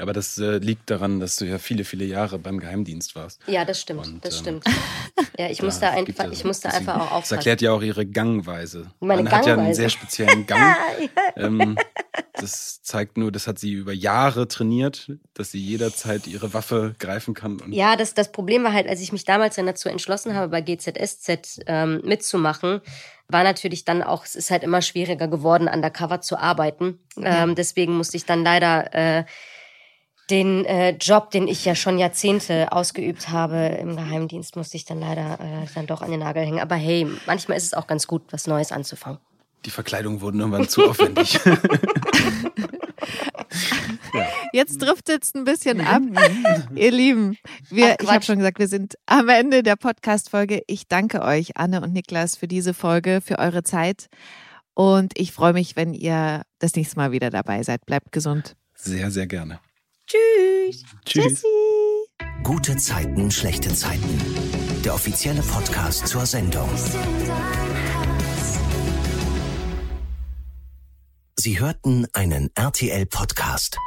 Aber das äh, liegt daran, dass du ja viele, viele Jahre beim Geheimdienst warst. Ja, das stimmt. Und, das ähm, stimmt. [laughs] Ja, ich muss Ja, da es gibt einfach, ja- ich muss da deswegen- einfach auch Das aufpassen. erklärt ja auch ihre Gangweise. Meine Man hat ja einen Gangweise. sehr speziellen Gang. [laughs] ähm, das zeigt nur, das hat sie über Jahre trainiert, dass sie jederzeit ihre Waffe greifen kann. Ja, das, das Problem war halt, als ich mich damals dann dazu entschlossen habe, bei GZSZ ähm, mitzumachen, war natürlich dann auch, es ist halt immer schwieriger geworden, undercover zu arbeiten. Ähm, deswegen musste ich dann leider äh, den äh, Job, den ich ja schon Jahrzehnte ausgeübt habe im Geheimdienst, musste ich dann leider äh, dann doch an den Nagel hängen. Aber hey, manchmal ist es auch ganz gut, was Neues anzufangen. die Verkleidungen wurden irgendwann zu aufwendig. [laughs] [laughs] Jetzt driftet es ein bisschen ab. Ihr Lieben, wir, Ach, ich habe schon gesagt, wir sind am Ende der Podcast-Folge. Ich danke euch, Anne und Niklas, für diese Folge, für eure Zeit. Und ich freue mich, wenn ihr das nächste Mal wieder dabei seid. Bleibt gesund. sehr, sehr gerne. Tschüss. Tschüss. Gute Zeiten, schlechte Zeiten. Der offizielle Podcast zur Sendung. Sie hörten einen RTL-Podcast.